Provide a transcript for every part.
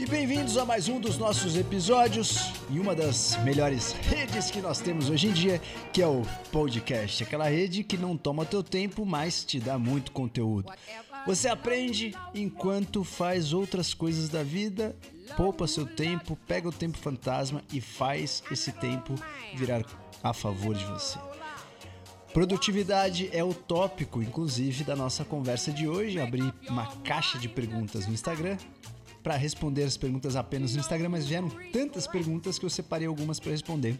E bem-vindos a mais um dos nossos episódios em uma das melhores redes que nós temos hoje em dia, que é o podcast, aquela rede que não toma teu tempo, mas te dá muito conteúdo. Você aprende enquanto faz outras coisas da vida, poupa seu tempo, pega o tempo fantasma e faz esse tempo virar a favor de você. Produtividade é o tópico, inclusive, da nossa conversa de hoje. Abri uma caixa de perguntas no Instagram para responder as perguntas apenas no Instagram, mas vieram tantas perguntas que eu separei algumas para responder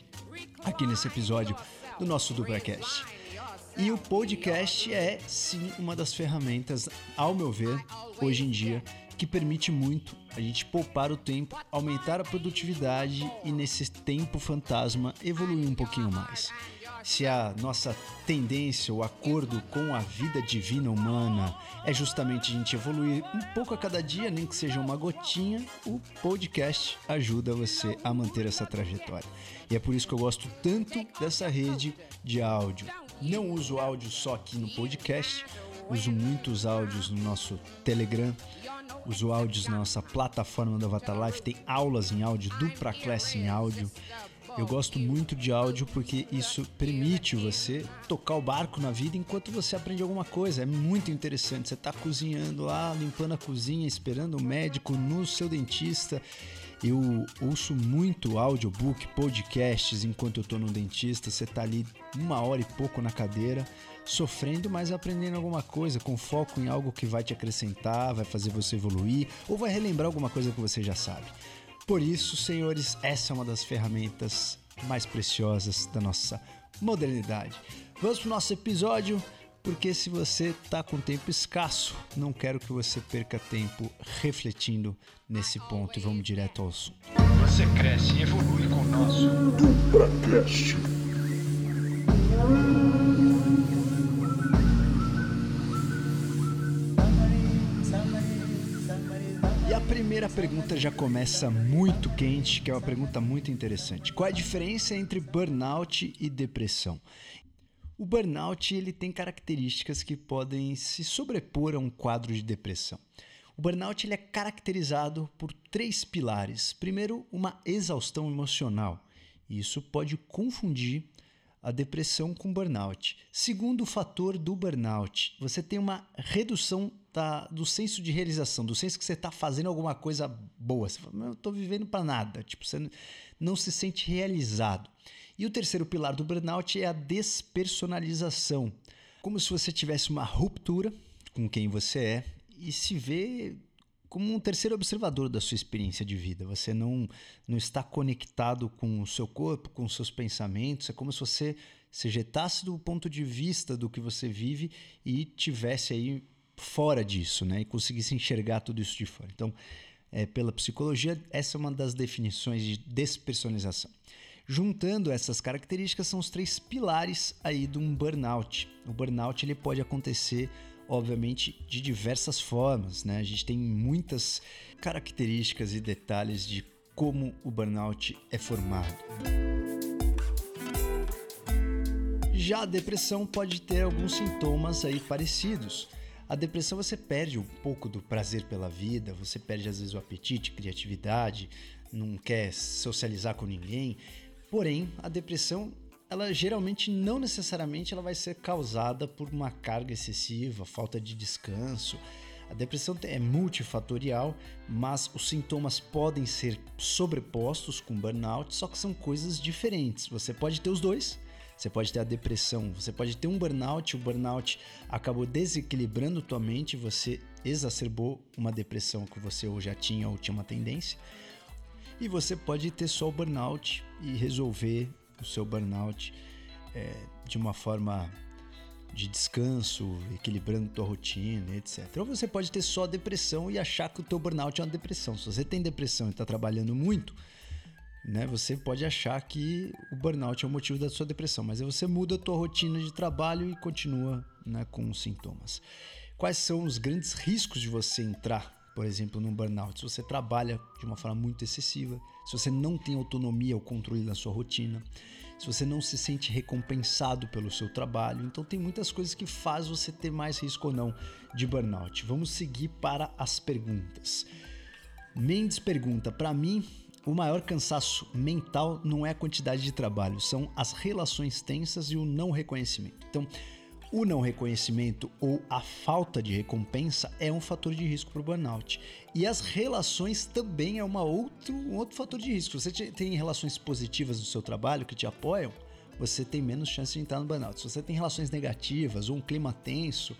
aqui nesse episódio do nosso Dubracast. E o podcast é sim uma das ferramentas, ao meu ver, hoje em dia, que permite muito a gente poupar o tempo, aumentar a produtividade e nesse tempo fantasma evoluir um pouquinho mais se a nossa tendência, o acordo com a vida divina humana é justamente a gente evoluir um pouco a cada dia, nem que seja uma gotinha, o podcast ajuda você a manter essa trajetória. E é por isso que eu gosto tanto dessa rede de áudio. Não uso áudio só aqui no podcast, uso muitos áudios no nosso Telegram, uso áudios na nossa plataforma do Avatar Life, tem aulas em áudio, dupla classe em áudio. Eu gosto muito de áudio porque isso permite você tocar o barco na vida enquanto você aprende alguma coisa. É muito interessante. Você está cozinhando lá, limpando a cozinha, esperando o médico no seu dentista. Eu ouço muito audiobook, podcasts enquanto eu estou no dentista. Você está ali uma hora e pouco na cadeira, sofrendo, mas aprendendo alguma coisa, com foco em algo que vai te acrescentar, vai fazer você evoluir ou vai relembrar alguma coisa que você já sabe. Por isso, senhores, essa é uma das ferramentas mais preciosas da nossa modernidade. Vamos para o nosso episódio, porque se você está com tempo escasso, não quero que você perca tempo refletindo nesse ponto e vamos direto ao assunto. Você cresce e evolui com o nosso DupraCast. Pergunta já começa muito quente, que é uma pergunta muito interessante. Qual é a diferença entre burnout e depressão? O burnout ele tem características que podem se sobrepor a um quadro de depressão. O burnout ele é caracterizado por três pilares. Primeiro, uma exaustão emocional. Isso pode confundir a depressão com burnout. Segundo fator do burnout, você tem uma redução da, do senso de realização, do senso que você está fazendo alguma coisa boa. Você fala, eu estou vivendo para nada. Tipo, você não se sente realizado. E o terceiro pilar do burnout é a despersonalização. Como se você tivesse uma ruptura com quem você é e se vê como um terceiro observador da sua experiência de vida. Você não, não está conectado com o seu corpo, com os seus pensamentos. É como se você se ejetasse do ponto de vista do que você vive e tivesse aí fora disso, né? E conseguisse enxergar tudo isso de fora. Então, é, pela psicologia, essa é uma das definições de despersonalização. Juntando essas características são os três pilares aí de um burnout. O burnout ele pode acontecer obviamente, de diversas formas. Né? A gente tem muitas características e detalhes de como o burnout é formado. Já a depressão pode ter alguns sintomas aí parecidos. A depressão você perde um pouco do prazer pela vida, você perde às vezes o apetite, criatividade, não quer socializar com ninguém. Porém, a depressão ela geralmente não necessariamente ela vai ser causada por uma carga excessiva, falta de descanso. A depressão é multifatorial, mas os sintomas podem ser sobrepostos com burnout, só que são coisas diferentes. Você pode ter os dois. Você pode ter a depressão, você pode ter um burnout, o burnout acabou desequilibrando tua mente, você exacerbou uma depressão que você ou já tinha ou tinha uma tendência. E você pode ter só o burnout e resolver o seu burnout é, de uma forma de descanso, equilibrando tua rotina, etc. Ou você pode ter só depressão e achar que o teu burnout é uma depressão. Se você tem depressão e está trabalhando muito, né, você pode achar que o burnout é o motivo da sua depressão, mas aí você muda a tua rotina de trabalho e continua né, com os sintomas. Quais são os grandes riscos de você entrar por exemplo, num burnout, se você trabalha de uma forma muito excessiva, se você não tem autonomia ou controle da sua rotina, se você não se sente recompensado pelo seu trabalho, então tem muitas coisas que faz você ter mais risco ou não de burnout. Vamos seguir para as perguntas. Mendes pergunta: para mim, o maior cansaço mental não é a quantidade de trabalho, são as relações tensas e o não reconhecimento. Então, o não reconhecimento ou a falta de recompensa é um fator de risco para o burnout. E as relações também é uma outro, um outro fator de risco. Se você tem relações positivas no seu trabalho que te apoiam, você tem menos chance de entrar no burnout. Se você tem relações negativas ou um clima tenso,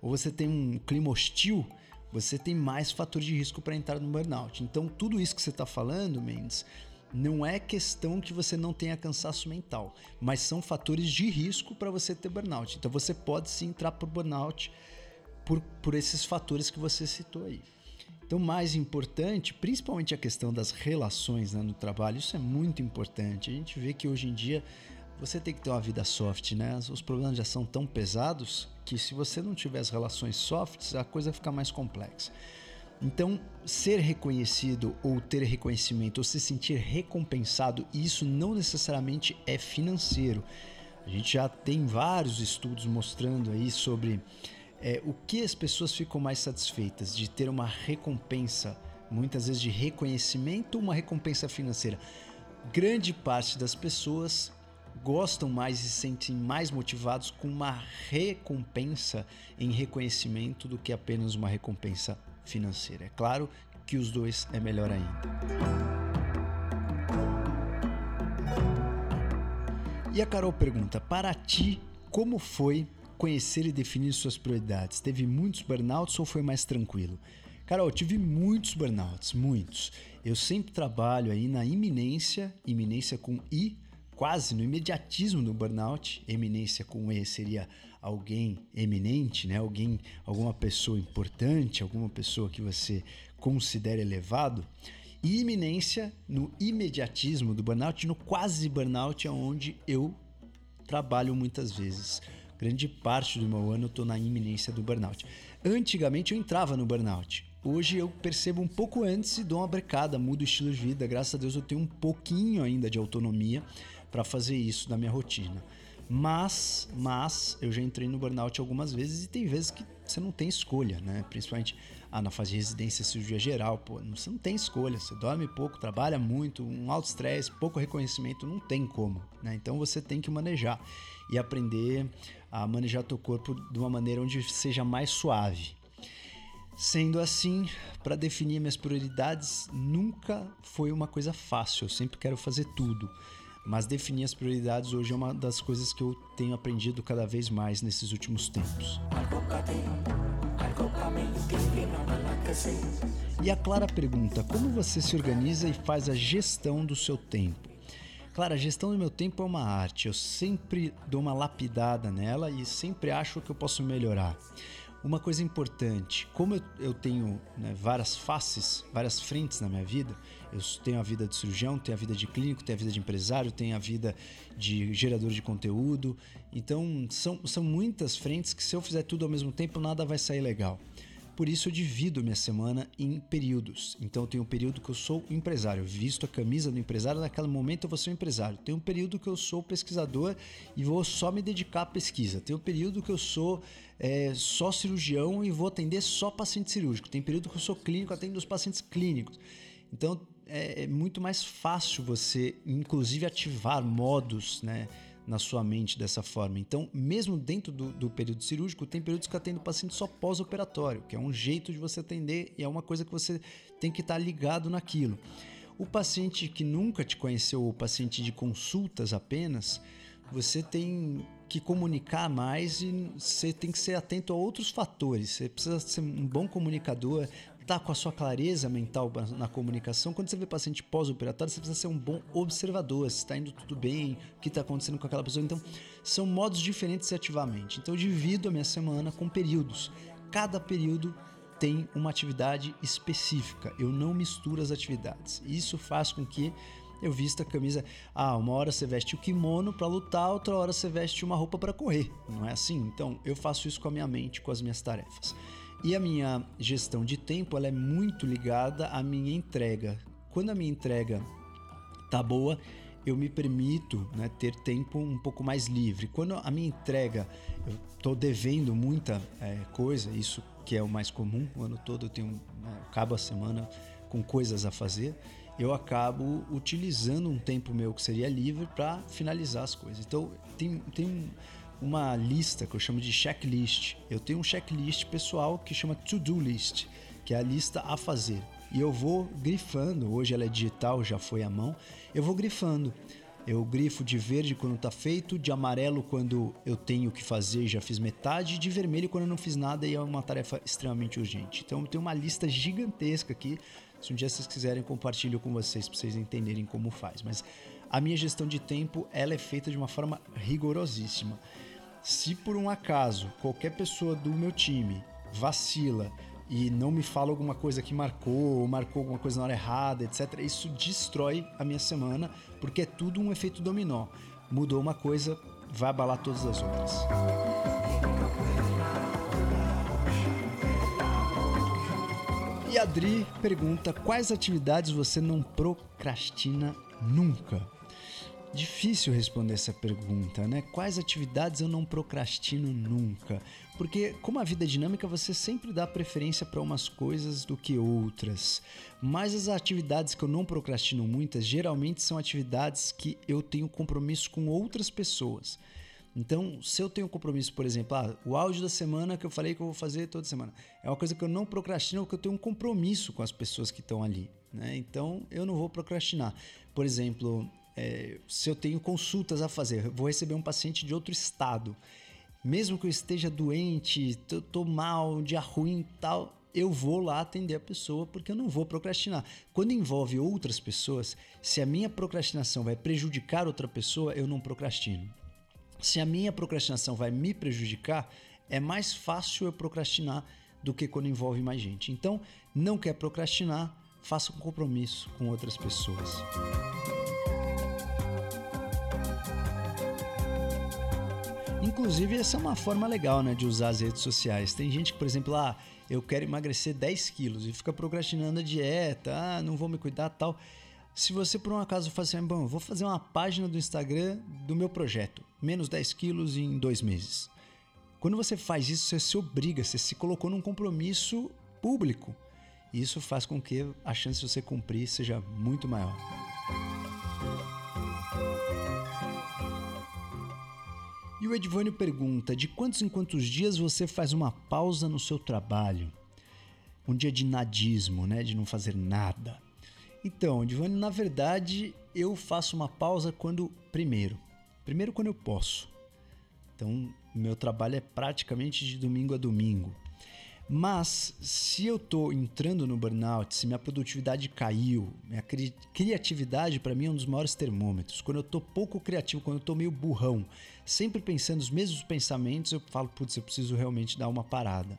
ou você tem um clima hostil, você tem mais fator de risco para entrar no burnout. Então, tudo isso que você está falando, Mendes, não é questão que você não tenha cansaço mental, mas são fatores de risco para você ter burnout. Então você pode sim entrar por burnout por, por esses fatores que você citou aí. Então, mais importante, principalmente a questão das relações né, no trabalho, isso é muito importante. A gente vê que hoje em dia você tem que ter uma vida soft, né? Os problemas já são tão pesados que se você não tiver as relações softs, a coisa fica mais complexa. Então, ser reconhecido ou ter reconhecimento ou se sentir recompensado, isso não necessariamente é financeiro. A gente já tem vários estudos mostrando aí sobre é, o que as pessoas ficam mais satisfeitas de ter uma recompensa, muitas vezes de reconhecimento uma recompensa financeira. Grande parte das pessoas gostam mais e se sentem mais motivados com uma recompensa em reconhecimento do que apenas uma recompensa financeira. É claro que os dois é melhor ainda. E a Carol pergunta: para ti, como foi conhecer e definir suas prioridades? Teve muitos burnouts ou foi mais tranquilo? Carol, tive muitos burnouts, muitos. Eu sempre trabalho aí na iminência, iminência com I, quase no imediatismo do burnout. Eminência com E seria alguém eminente, né? Alguém, alguma pessoa importante, alguma pessoa que você considera elevado. E iminência no imediatismo do burnout, no quase burnout, é onde eu trabalho muitas vezes. Grande parte do meu ano eu estou na iminência do burnout. Antigamente eu entrava no burnout. Hoje eu percebo um pouco antes e dou uma brecada, mudo o estilo de vida. Graças a Deus eu tenho um pouquinho ainda de autonomia para fazer isso na minha rotina. Mas, mas eu já entrei no burnout algumas vezes e tem vezes que você não tem escolha, né? Principalmente ah, na fase de residência, cirurgia geral, pô, você não tem escolha. Você dorme pouco, trabalha muito, um alto estresse, pouco reconhecimento, não tem como, né? Então você tem que manejar e aprender a manejar teu corpo de uma maneira onde seja mais suave. Sendo assim, para definir minhas prioridades nunca foi uma coisa fácil. Eu sempre quero fazer tudo. Mas definir as prioridades hoje é uma das coisas que eu tenho aprendido cada vez mais nesses últimos tempos. E a Clara pergunta: como você se organiza e faz a gestão do seu tempo? Clara, a gestão do meu tempo é uma arte. Eu sempre dou uma lapidada nela e sempre acho que eu posso melhorar. Uma coisa importante, como eu, eu tenho né, várias faces, várias frentes na minha vida, eu tenho a vida de cirurgião, tenho a vida de clínico, tenho a vida de empresário, tenho a vida de gerador de conteúdo. Então, são, são muitas frentes que se eu fizer tudo ao mesmo tempo, nada vai sair legal. Por isso eu divido minha semana em períodos. Então tem um período que eu sou empresário, visto a camisa do empresário, naquele momento eu vou ser um empresário. Tem um período que eu sou pesquisador e vou só me dedicar à pesquisa. Tem um período que eu sou é, só cirurgião e vou atender só paciente cirúrgico. Tem período que eu sou clínico, atendo os pacientes clínicos. Então é, é muito mais fácil você, inclusive, ativar modos, né? Na sua mente dessa forma. Então, mesmo dentro do, do período cirúrgico, tem períodos que atendo paciente só pós-operatório, que é um jeito de você atender e é uma coisa que você tem que estar ligado naquilo. O paciente que nunca te conheceu, o paciente de consultas apenas, você tem que comunicar mais e você tem que ser atento a outros fatores. Você precisa ser um bom comunicador, tá com a sua clareza mental na comunicação. Quando você vê paciente pós-operatório, você precisa ser um bom observador, se está indo tudo bem, o que está acontecendo com aquela pessoa. Então, são modos diferentes de ativamente. Então, eu divido a minha semana com períodos. Cada período tem uma atividade específica. Eu não misturo as atividades. Isso faz com que eu vista a camisa. Ah, uma hora você veste o kimono para lutar, outra hora você veste uma roupa para correr. Não é assim? Então, eu faço isso com a minha mente, com as minhas tarefas. E a minha gestão de tempo ela é muito ligada à minha entrega. Quando a minha entrega tá boa, eu me permito né, ter tempo um pouco mais livre. Quando a minha entrega, eu estou devendo muita é, coisa, isso que é o mais comum, o ano todo eu tenho, né, acabo a semana com coisas a fazer, eu acabo utilizando um tempo meu que seria livre para finalizar as coisas. Então, tem, tem uma lista que eu chamo de checklist. Eu tenho um checklist pessoal que chama to-do list, que é a lista a fazer. E eu vou grifando, hoje ela é digital, já foi à mão, eu vou grifando. Eu grifo de verde quando está feito, de amarelo quando eu tenho que fazer e já fiz metade, de vermelho quando eu não fiz nada e é uma tarefa extremamente urgente. Então eu tenho uma lista gigantesca aqui. Se um dia vocês quiserem, compartilho com vocês para vocês entenderem como faz. Mas a minha gestão de tempo ela é feita de uma forma rigorosíssima. Se por um acaso qualquer pessoa do meu time vacila e não me fala alguma coisa que marcou, ou marcou alguma coisa na hora errada, etc., isso destrói a minha semana, porque é tudo um efeito dominó. Mudou uma coisa, vai abalar todas as outras. E Adri pergunta: quais atividades você não procrastina nunca? Difícil responder essa pergunta, né? Quais atividades eu não procrastino nunca? Porque, como a vida é dinâmica, você sempre dá preferência para umas coisas do que outras. Mas as atividades que eu não procrastino muitas, geralmente são atividades que eu tenho compromisso com outras pessoas. Então, se eu tenho compromisso, por exemplo, ah, o áudio da semana que eu falei que eu vou fazer toda semana, é uma coisa que eu não procrastino porque eu tenho um compromisso com as pessoas que estão ali. Né? Então, eu não vou procrastinar. Por exemplo, é, se eu tenho consultas a fazer, vou receber um paciente de outro estado, mesmo que eu esteja doente, tô, tô mal, um dia ruim tal, eu vou lá atender a pessoa porque eu não vou procrastinar. Quando envolve outras pessoas, se a minha procrastinação vai prejudicar outra pessoa, eu não procrastino. Se a minha procrastinação vai me prejudicar, é mais fácil eu procrastinar do que quando envolve mais gente. Então, não quer procrastinar, faça um compromisso com outras pessoas. Inclusive, essa é uma forma legal né, de usar as redes sociais. Tem gente que, por exemplo, ah, eu quero emagrecer 10 quilos e fica procrastinando a dieta, ah, não vou me cuidar tal. Se você por um acaso faz assim, bom, vou fazer uma página do Instagram do meu projeto, menos 10 quilos em dois meses. Quando você faz isso, você se obriga, você se colocou num compromisso público. E isso faz com que a chance de você cumprir seja muito maior. O Edvânio pergunta: de quantos em quantos dias você faz uma pausa no seu trabalho? Um dia de nadismo, né? De não fazer nada. Então, Edvânio, na verdade, eu faço uma pausa quando. Primeiro. Primeiro, quando eu posso. Então, meu trabalho é praticamente de domingo a domingo. Mas se eu estou entrando no burnout, se minha produtividade caiu, minha cri criatividade para mim é um dos maiores termômetros. Quando eu estou pouco criativo, quando eu estou meio burrão, sempre pensando os mesmos pensamentos, eu falo, putz, eu preciso realmente dar uma parada.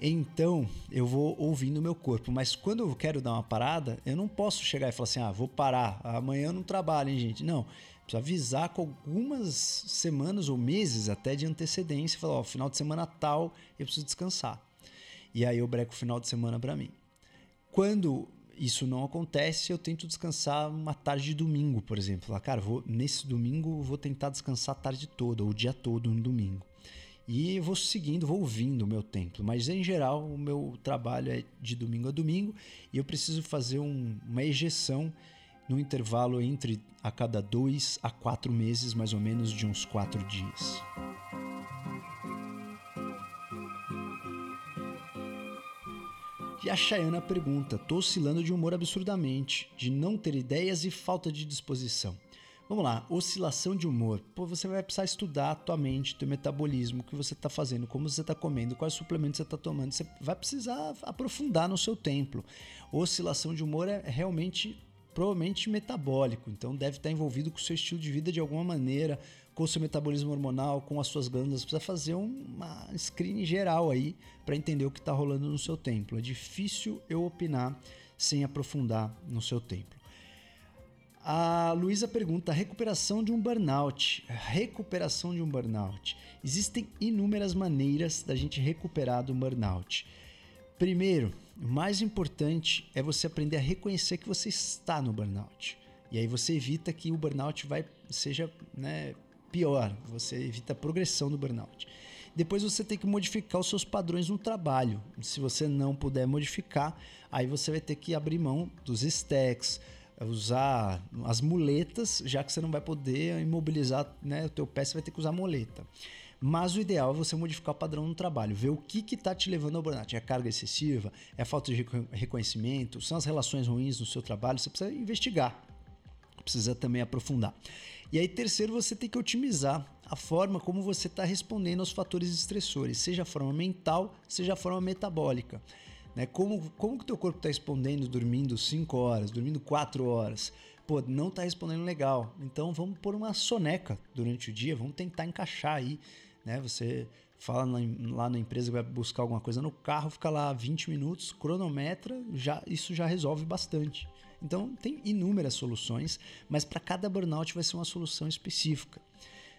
Então, eu vou ouvindo o meu corpo, mas quando eu quero dar uma parada, eu não posso chegar e falar assim: "Ah, vou parar, amanhã eu não trabalho, hein, gente?". Não, precisa avisar com algumas semanas ou meses até de antecedência, falar, ó, final de semana tal, eu preciso descansar. E aí eu breco o final de semana para mim. Quando isso não acontece, eu tento descansar uma tarde de domingo, por exemplo. Falar, cara, vou, nesse domingo vou tentar descansar a tarde toda, ou o dia todo no domingo. E vou seguindo, vou ouvindo o meu tempo. Mas em geral, o meu trabalho é de domingo a domingo e eu preciso fazer um, uma ejeção no intervalo entre a cada dois a quatro meses, mais ou menos de uns quatro dias. E a Chayana pergunta: tô oscilando de humor absurdamente, de não ter ideias e falta de disposição. Vamos lá, oscilação de humor. Pô, você vai precisar estudar a tua mente, teu metabolismo, o que você está fazendo, como você está comendo, quais suplementos você está tomando. Você vai precisar aprofundar no seu templo. Oscilação de humor é realmente provavelmente metabólico, então deve estar envolvido com o seu estilo de vida de alguma maneira, com o seu metabolismo hormonal, com as suas glândulas. Precisa fazer uma screening geral aí para entender o que está rolando no seu templo. É difícil eu opinar sem aprofundar no seu templo. A Luísa pergunta: recuperação de um burnout. Recuperação de um burnout. Existem inúmeras maneiras da gente recuperar do burnout. Primeiro, o mais importante é você aprender a reconhecer que você está no burnout. E aí você evita que o burnout vai seja né, pior, você evita a progressão do burnout. Depois você tem que modificar os seus padrões no trabalho. Se você não puder modificar, aí você vai ter que abrir mão dos stacks, usar as muletas, já que você não vai poder imobilizar né, o teu pé, você vai ter que usar muleta. Mas o ideal é você modificar o padrão no trabalho, ver o que está te levando ao burnout. É a carga excessiva? É a falta de reconhecimento? São as relações ruins no seu trabalho? Você precisa investigar, precisa também aprofundar. E aí, terceiro, você tem que otimizar a forma como você está respondendo aos fatores estressores, seja a forma mental, seja a forma metabólica. Né? Como, como que o teu corpo está respondendo dormindo 5 horas, dormindo 4 horas? Pô, não está respondendo legal. Então vamos pôr uma soneca durante o dia, vamos tentar encaixar aí. Né? Você fala na, lá na empresa que vai buscar alguma coisa no carro, fica lá 20 minutos, cronometra, já, isso já resolve bastante. Então tem inúmeras soluções, mas para cada burnout vai ser uma solução específica.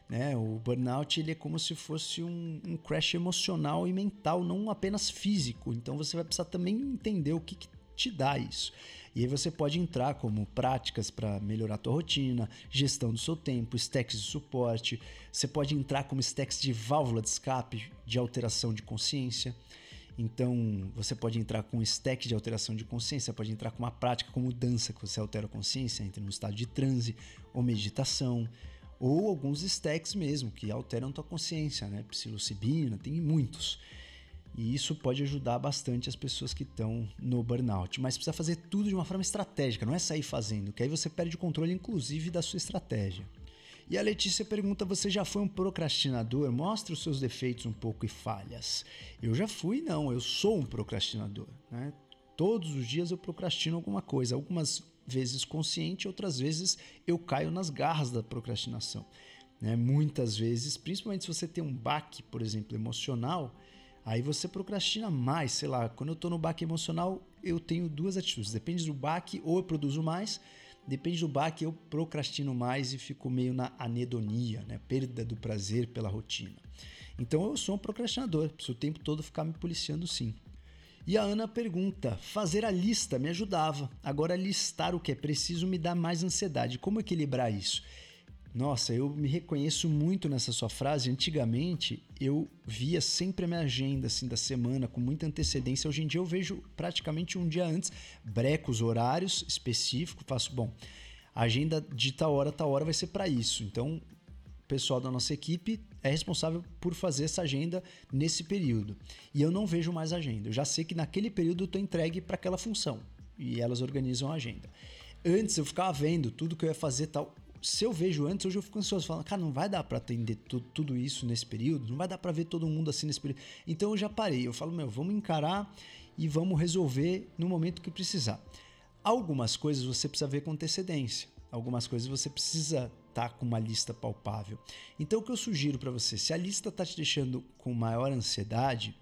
Né? O burnout ele é como se fosse um, um, crash emocional e mental, não apenas físico. Então você vai precisar também entender o que, que te dá isso. E aí você pode entrar como práticas para melhorar a tua rotina, gestão do seu tempo, stacks de suporte. Você pode entrar como stacks de válvula de escape, de alteração de consciência. Então, você pode entrar com um stack de alteração de consciência, pode entrar com uma prática como dança, que você altera a consciência, entra no estado de transe ou meditação ou alguns stacks mesmo que alteram tua consciência, né? Psilocibina, tem muitos. E isso pode ajudar bastante as pessoas que estão no burnout. Mas precisa fazer tudo de uma forma estratégica, não é sair fazendo, que aí você perde o controle, inclusive, da sua estratégia. E a Letícia pergunta: Você já foi um procrastinador? Mostre os seus defeitos um pouco e falhas. Eu já fui, não, eu sou um procrastinador. Né? Todos os dias eu procrastino alguma coisa. Algumas vezes consciente, outras vezes eu caio nas garras da procrastinação. Né? Muitas vezes, principalmente se você tem um baque, por exemplo, emocional, aí você procrastina mais. Sei lá, quando eu estou no baque emocional, eu tenho duas atitudes. Depende do baque, ou eu produzo mais, depende do baque, eu procrastino mais e fico meio na anedonia, né? perda do prazer pela rotina. Então eu sou um procrastinador, preciso o tempo todo ficar me policiando sim. E a Ana pergunta: fazer a lista me ajudava, agora listar o que é preciso me dá mais ansiedade. Como equilibrar isso? Nossa, eu me reconheço muito nessa sua frase. Antigamente eu via sempre a minha agenda assim da semana com muita antecedência. Hoje em dia eu vejo praticamente um dia antes, breco os horários específicos, faço bom. A agenda de tal hora, tal hora vai ser para isso. Então pessoal da nossa equipe é responsável por fazer essa agenda nesse período. E eu não vejo mais agenda. Eu já sei que naquele período eu estou entregue para aquela função. E elas organizam a agenda. Antes eu ficava vendo tudo que eu ia fazer tal. Se eu vejo antes, hoje eu fico ansioso, falando, cara, não vai dar para atender tudo, tudo isso nesse período, não vai dar para ver todo mundo assim nesse período. Então eu já parei, eu falo, meu, vamos encarar e vamos resolver no momento que precisar. Algumas coisas você precisa ver com antecedência, algumas coisas você precisa tá com uma lista palpável. Então o que eu sugiro para você, se a lista está te deixando com maior ansiedade,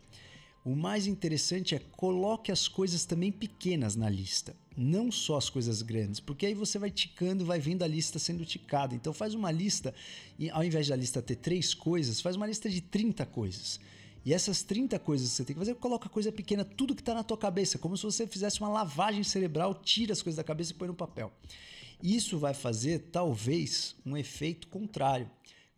o mais interessante é coloque as coisas também pequenas na lista, não só as coisas grandes, porque aí você vai ticando, vai vendo a lista sendo ticada. Então faz uma lista e ao invés da lista ter três coisas, faz uma lista de 30 coisas. E essas 30 coisas que você tem que fazer, coloca coisa pequena, tudo que está na tua cabeça, como se você fizesse uma lavagem cerebral, tira as coisas da cabeça e põe no papel. Isso vai fazer talvez um efeito contrário.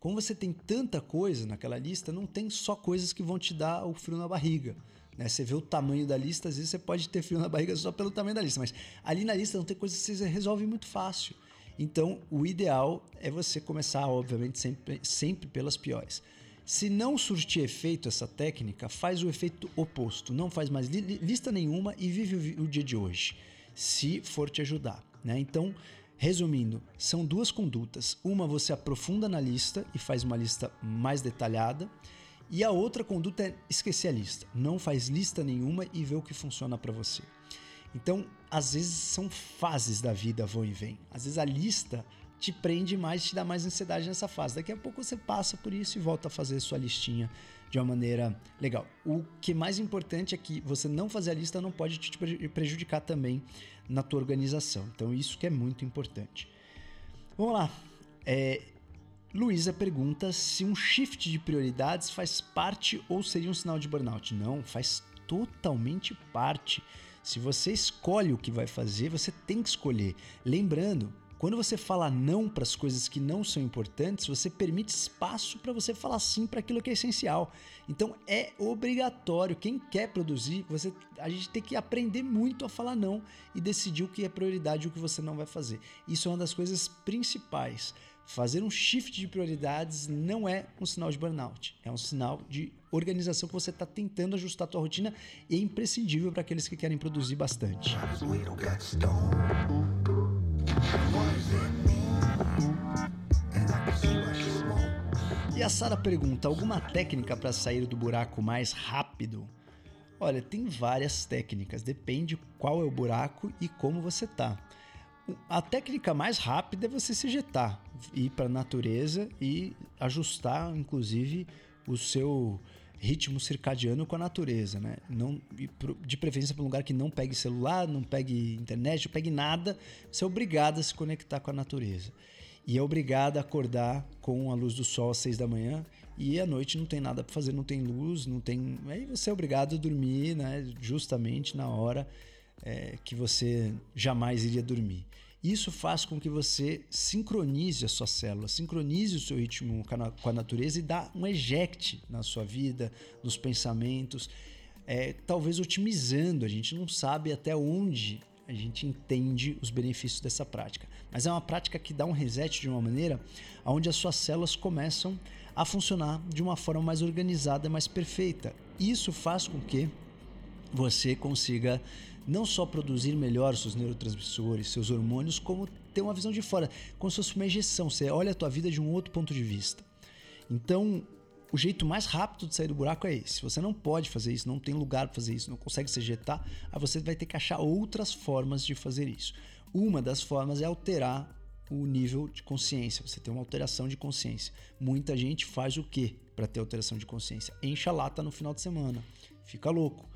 Como você tem tanta coisa naquela lista, não tem só coisas que vão te dar o frio na barriga. Né? Você vê o tamanho da lista, às vezes você pode ter frio na barriga só pelo tamanho da lista, mas ali na lista não tem coisas que você resolve muito fácil. Então, o ideal é você começar, obviamente, sempre, sempre pelas piores. Se não surtir efeito essa técnica, faz o efeito oposto. Não faz mais li lista nenhuma e vive o dia de hoje, se for te ajudar. Né? Então, Resumindo, são duas condutas. Uma você aprofunda na lista e faz uma lista mais detalhada, e a outra conduta é esquecer a lista. Não faz lista nenhuma e vê o que funciona para você. Então, às vezes são fases da vida vão e vêm. Às vezes a lista te prende mais, te dá mais ansiedade nessa fase. Daqui a pouco você passa por isso e volta a fazer sua listinha de uma maneira legal. O que mais importante é que você não fazer a lista não pode te prejudicar também na tua organização. Então isso que é muito importante. Vamos lá. É, Luísa pergunta se um shift de prioridades faz parte ou seria um sinal de burnout. Não, faz totalmente parte. Se você escolhe o que vai fazer, você tem que escolher. Lembrando Quando você fala não para as coisas que não são importantes, você permite espaço para você falar sim para aquilo que é essencial. Então é obrigatório, quem quer produzir, você, a gente tem que aprender muito a falar não e decidir o que é prioridade e o que você não vai fazer. Isso é uma das coisas principais. Fazer um shift de prioridades não é um sinal de burnout, é um sinal de organização que você está tentando ajustar a tua rotina e é imprescindível para aqueles que querem produzir bastante. E a Sara pergunta: alguma técnica para sair do buraco mais rápido? Olha, tem várias técnicas, depende qual é o buraco e como você tá. A técnica mais rápida é você se ejetar, ir para a natureza e ajustar, inclusive, o seu ritmo circadiano com a natureza, né? Não, de preferência para um lugar que não pegue celular, não pegue internet, não pegue nada. Você é obrigado a se conectar com a natureza. E é obrigado a acordar com a luz do sol às seis da manhã e à noite não tem nada para fazer, não tem luz, não tem. Aí você é obrigado a dormir, né? Justamente na hora é, que você jamais iria dormir. Isso faz com que você sincronize a sua célula, sincronize o seu ritmo com a natureza e dá um eject na sua vida, nos pensamentos, é, talvez otimizando. A gente não sabe até onde a gente entende os benefícios dessa prática, mas é uma prática que dá um reset de uma maneira onde as suas células começam a funcionar de uma forma mais organizada, mais perfeita. Isso faz com que você consiga não só produzir melhor seus neurotransmissores, seus hormônios, como ter uma visão de fora, como se fosse uma ejeção. Você olha a tua vida de um outro ponto de vista. Então, o jeito mais rápido de sair do buraco é esse. Se você não pode fazer isso, não tem lugar para fazer isso, não consegue se ejetar, aí você vai ter que achar outras formas de fazer isso. Uma das formas é alterar o nível de consciência. Você tem uma alteração de consciência. Muita gente faz o quê para ter alteração de consciência? Enche a lata no final de semana. Fica louco.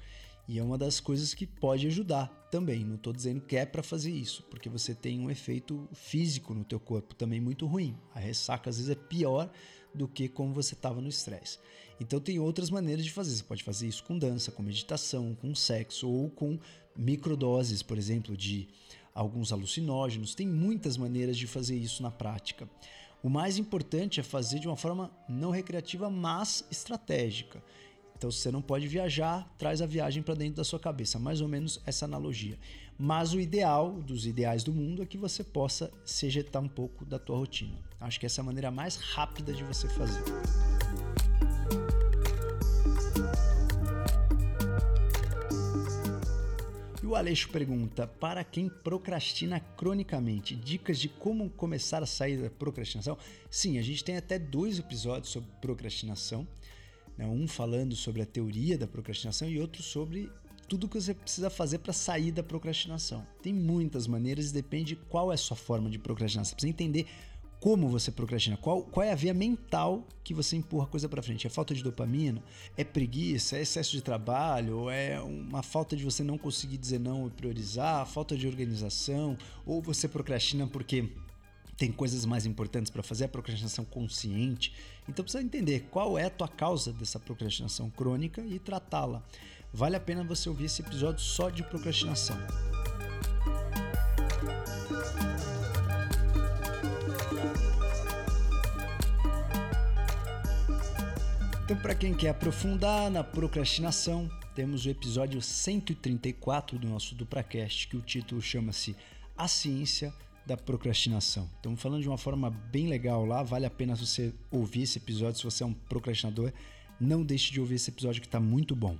E é uma das coisas que pode ajudar também. Não estou dizendo que é para fazer isso, porque você tem um efeito físico no teu corpo também muito ruim. A ressaca às vezes é pior do que como você estava no estresse. Então tem outras maneiras de fazer. Você pode fazer isso com dança, com meditação, com sexo ou com microdoses, por exemplo, de alguns alucinógenos. Tem muitas maneiras de fazer isso na prática. O mais importante é fazer de uma forma não recreativa, mas estratégica. Então, se você não pode viajar, traz a viagem para dentro da sua cabeça, mais ou menos essa analogia. Mas o ideal, dos ideais do mundo, é que você possa se ejetar um pouco da tua rotina. Acho que essa é a maneira mais rápida de você fazer. E o Aleixo pergunta: para quem procrastina cronicamente, dicas de como começar a sair da procrastinação? Sim, a gente tem até dois episódios sobre procrastinação. Né? Um falando sobre a teoria da procrastinação e outro sobre tudo que você precisa fazer para sair da procrastinação. Tem muitas maneiras e depende qual é a sua forma de procrastinar. Você precisa entender como você procrastina, qual, qual é a via mental que você empurra a coisa para frente. É falta de dopamina? É preguiça? É excesso de trabalho? É uma falta de você não conseguir dizer não e priorizar? Falta de organização? Ou você procrastina porque tem coisas mais importantes para fazer, a procrastinação consciente. Então precisa entender qual é a tua causa dessa procrastinação crônica e tratá-la. Vale a pena você ouvir esse episódio só de procrastinação. Então, para quem quer aprofundar na procrastinação, temos o episódio 134 do nosso Dupracast, que o título chama-se A Ciência da procrastinação. Estamos falando de uma forma bem legal lá, vale a pena você ouvir esse episódio se você é um procrastinador. Não deixe de ouvir esse episódio que está muito bom.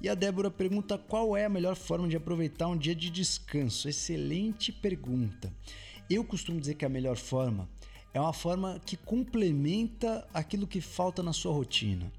E a Débora pergunta qual é a melhor forma de aproveitar um dia de descanso. Excelente pergunta. Eu costumo dizer que a melhor forma é uma forma que complementa aquilo que falta na sua rotina.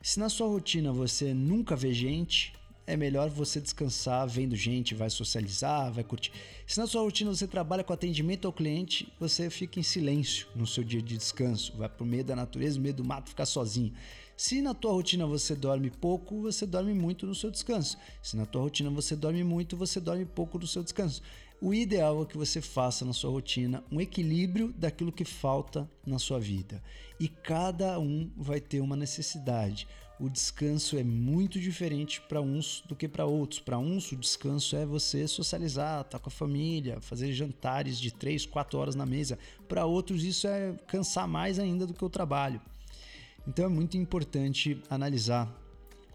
Se na sua rotina você nunca vê gente, é melhor você descansar vendo gente, vai socializar, vai curtir. Se na sua rotina você trabalha com atendimento ao cliente, você fica em silêncio no seu dia de descanso, vai pro meio da natureza, meio do mato, ficar sozinho. Se na tua rotina você dorme pouco, você dorme muito no seu descanso. Se na tua rotina você dorme muito, você dorme pouco no seu descanso. O ideal é que você faça na sua rotina um equilíbrio daquilo que falta na sua vida. E cada um vai ter uma necessidade. O descanso é muito diferente para uns do que para outros. Para uns, o descanso é você socializar, estar tá com a família, fazer jantares de 3, 4 horas na mesa. Para outros, isso é cansar mais ainda do que o trabalho. Então, é muito importante analisar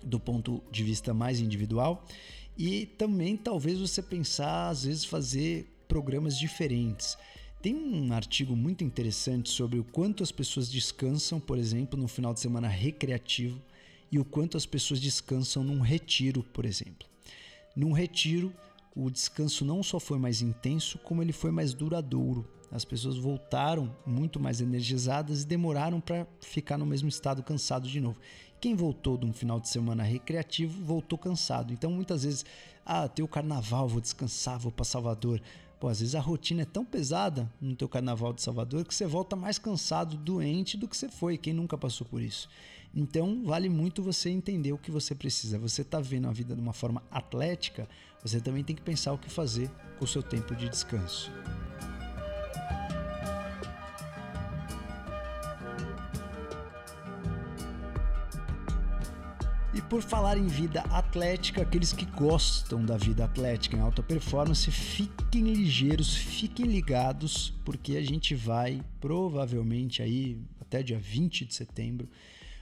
do ponto de vista mais individual e também talvez você pensar, às vezes, fazer programas diferentes. Tem um artigo muito interessante sobre o quanto as pessoas descansam, por exemplo, no final de semana recreativo e o quanto as pessoas descansam num retiro, por exemplo. Num retiro, o descanso não só foi mais intenso, como ele foi mais duradouro. As pessoas voltaram muito mais energizadas e demoraram para ficar no mesmo estado cansado de novo. Quem voltou de um final de semana recreativo voltou cansado. Então muitas vezes, ah, tem o carnaval, vou descansar, vou para Salvador. Pô, às vezes a rotina é tão pesada no teu carnaval de Salvador que você volta mais cansado, doente do que você foi. Quem nunca passou por isso? Então, vale muito você entender o que você precisa. Você está vendo a vida de uma forma atlética, você também tem que pensar o que fazer com o seu tempo de descanso. E por falar em vida atlética, aqueles que gostam da vida atlética em alta performance, fiquem ligeiros, fiquem ligados, porque a gente vai provavelmente aí até dia 20 de setembro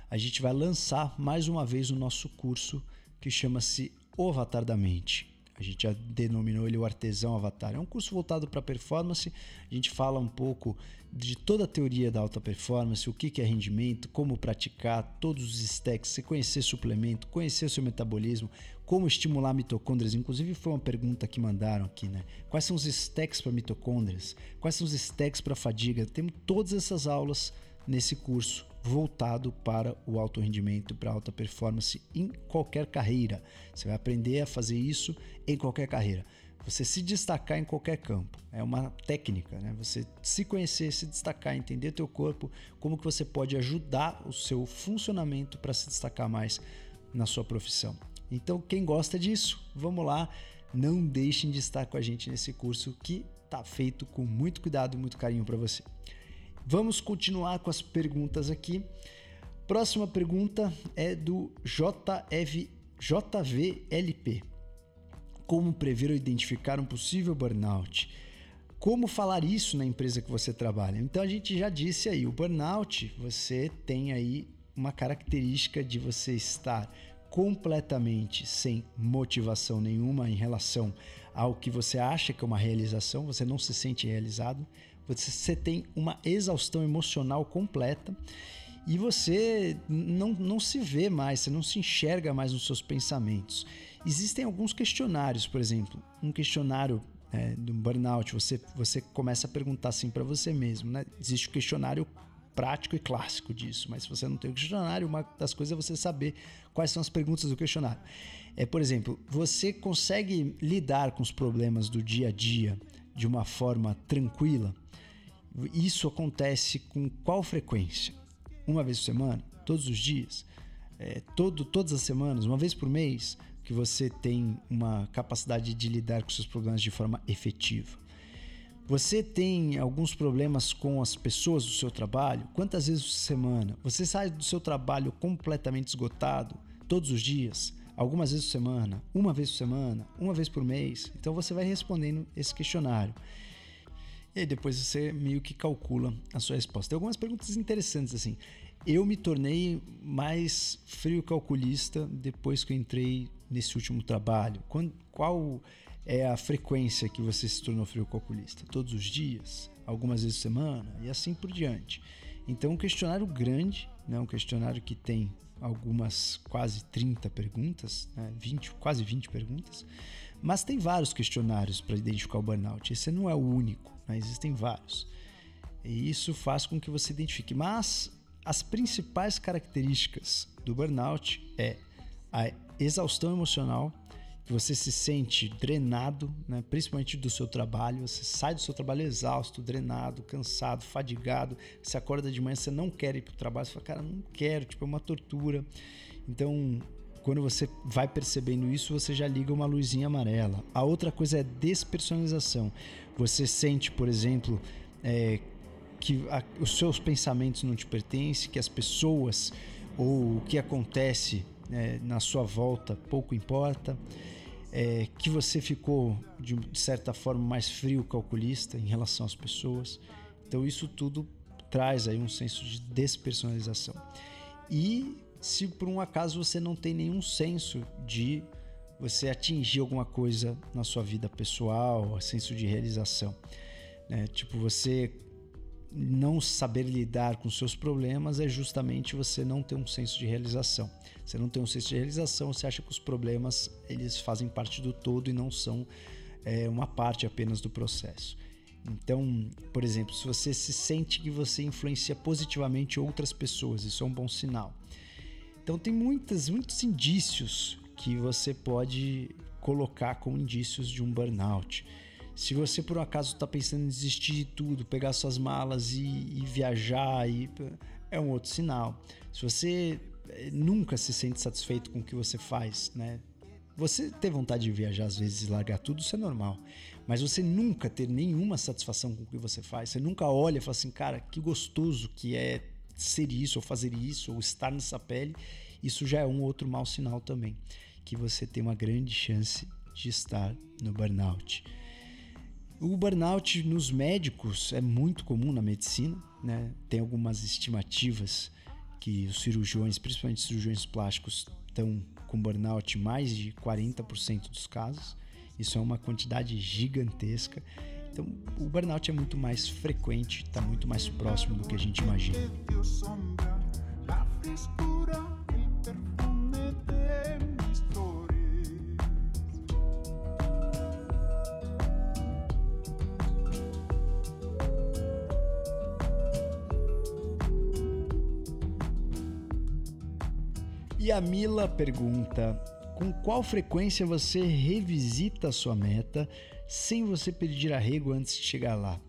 a gente vai lançar mais uma vez o nosso curso que chama-se O Avatar da Mente. A gente já denominou ele o Artesão Avatar. É um curso voltado para performance. A gente fala um pouco de toda a teoria da alta performance, o que é rendimento, como praticar, todos os stacks, você conhecer suplemento, conhecer o seu metabolismo, como estimular mitocôndrias. Inclusive, foi uma pergunta que mandaram aqui, né? Quais são os stacks para mitocôndrias? Quais são os stacks para fadiga? Temos todas essas aulas nesse curso voltado para o alto rendimento, para alta performance em qualquer carreira. Você vai aprender a fazer isso em qualquer carreira. Você se destacar em qualquer campo. É uma técnica, né? Você se conhecer, se destacar, entender teu corpo, como que você pode ajudar o seu funcionamento para se destacar mais na sua profissão. Então, quem gosta disso, vamos lá. Não deixem de estar com a gente nesse curso que está feito com muito cuidado e muito carinho para você. Vamos continuar com as perguntas aqui. Próxima pergunta é do JV, JVLP. Como prever ou identificar um possível burnout? Como falar isso na empresa que você trabalha? Então a gente já disse aí, o burnout, você tem aí uma característica de você estar completamente sem motivação nenhuma em relação ao que você acha que é uma realização, você não se sente realizado, você tem uma exaustão emocional completa e você não, não se vê mais, você não se enxerga mais nos seus pensamentos. Existem alguns questionários, por exemplo, um questionário é, do burnout, você, você começa a perguntar assim para você mesmo, né? Existe o um questionário prático e clássico disso, mas se você não tem o questionário, uma das coisas é você saber quais são as perguntas do questionário. É, por exemplo, você consegue lidar com os problemas do dia a dia de uma forma tranquila? Isso acontece com qual frequência? Uma vez por semana? Todos os dias? É, todo, todas as semanas? Uma vez por mês? Que você tem uma capacidade de lidar com seus problemas de forma efetiva. Você tem alguns problemas com as pessoas do seu trabalho? Quantas vezes por semana? Você sai do seu trabalho completamente esgotado todos os dias? Algumas vezes por semana? Uma vez por semana? Uma vez por mês? Então você vai respondendo esse questionário. E aí depois você meio que calcula a sua resposta. Tem algumas perguntas interessantes assim. Eu me tornei mais frio calculista depois que eu entrei nesse último trabalho. qual é a frequência que você se tornou frio calculista? Todos os dias? Algumas vezes por semana? E assim por diante. Então, um questionário grande, né? um questionário que tem algumas quase 30 perguntas, né? 20, quase 20 perguntas, mas tem vários questionários para identificar o burnout. Esse não é o único né? existem vários. E isso faz com que você identifique. Mas as principais características do burnout é a exaustão emocional, que você se sente drenado, né? principalmente do seu trabalho. Você sai do seu trabalho exausto, drenado, cansado, fadigado. Você acorda de manhã, você não quer ir para o trabalho. Você fala, cara, não quero, tipo, é uma tortura. Então, quando você vai percebendo isso, você já liga uma luzinha amarela. A outra coisa é despersonalização. Você sente, por exemplo, é, que a, os seus pensamentos não te pertencem, que as pessoas ou o que acontece é, na sua volta pouco importa, é, que você ficou de, de certa forma mais frio calculista em relação às pessoas. Então isso tudo traz aí um senso de despersonalização. E se por um acaso você não tem nenhum senso de você atingir alguma coisa na sua vida pessoal, senso de realização, né? Tipo você não saber lidar com seus problemas é justamente você não ter um senso de realização. Você não tem um senso de realização, você acha que os problemas eles fazem parte do todo e não são é, uma parte apenas do processo. Então, por exemplo, se você se sente que você influencia positivamente outras pessoas, isso é um bom sinal. Então, tem muitas, muitos indícios que você pode colocar como indícios de um burnout. Se você por um acaso está pensando em desistir de tudo, pegar suas malas e, e viajar, e, é um outro sinal. Se você eh, nunca se sente satisfeito com o que você faz, né? Você ter vontade de viajar às vezes e largar tudo, isso é normal. Mas você nunca ter nenhuma satisfação com o que você faz, você nunca olha e fala assim, cara, que gostoso que é ser isso, ou fazer isso, ou estar nessa pele, isso já é um outro mau sinal também. Que você tem uma grande chance de estar no burnout. O burnout nos médicos é muito comum na medicina, né? Tem algumas estimativas que os cirurgiões, principalmente cirurgiões plásticos, estão com burnout mais de 40% dos casos. Isso é uma quantidade gigantesca. Então, o burnout é muito mais frequente, está muito mais próximo do que a gente imagina. E a Mila pergunta: com qual frequência você revisita a sua meta sem você pedir arrego antes de chegar lá?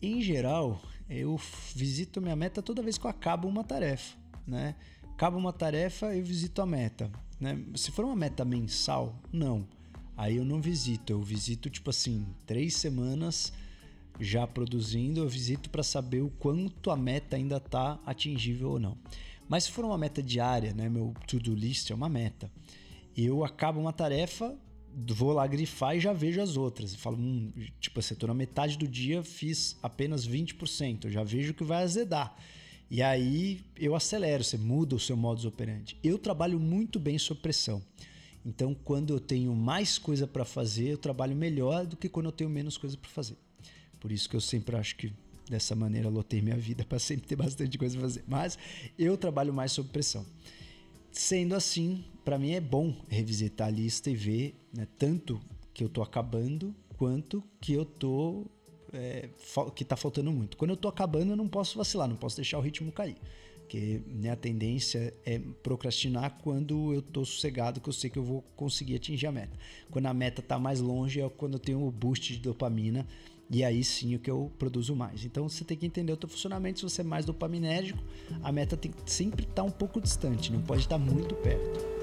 Em geral, eu visito minha meta toda vez que eu acabo uma tarefa, né? Acabo uma tarefa, eu visito a meta, né? Se for uma meta mensal, não. Aí eu não visito, eu visito tipo assim, três semanas já produzindo, eu visito para saber o quanto a meta ainda está atingível ou não. Mas se for uma meta diária, né, meu to-do list é uma meta. Eu acabo uma tarefa, vou lá grifar e já vejo as outras. Eu falo, hum, tipo, eu tô na metade do dia, fiz apenas 20%, eu já vejo que vai azedar. E aí eu acelero, você muda o seu modus operandi. Eu trabalho muito bem sob pressão. Então, quando eu tenho mais coisa para fazer, eu trabalho melhor do que quando eu tenho menos coisa para fazer. Por isso que eu sempre acho que dessa maneira lotei minha vida para sempre ter bastante coisa para fazer. Mas eu trabalho mais sob pressão. Sendo assim, para mim é bom revisitar a lista e ver né, tanto que eu tô acabando quanto que eu tô é, que tá faltando muito. Quando eu tô acabando, eu não posso vacilar, não posso deixar o ritmo cair. Porque minha tendência é procrastinar quando eu tô sossegado, que eu sei que eu vou conseguir atingir a meta. Quando a meta tá mais longe, é quando eu tenho o boost de dopamina e aí sim o que eu produzo mais. Então você tem que entender o teu funcionamento. Se você é mais dopaminérgico, a meta tem que sempre estar um pouco distante, não pode estar muito perto.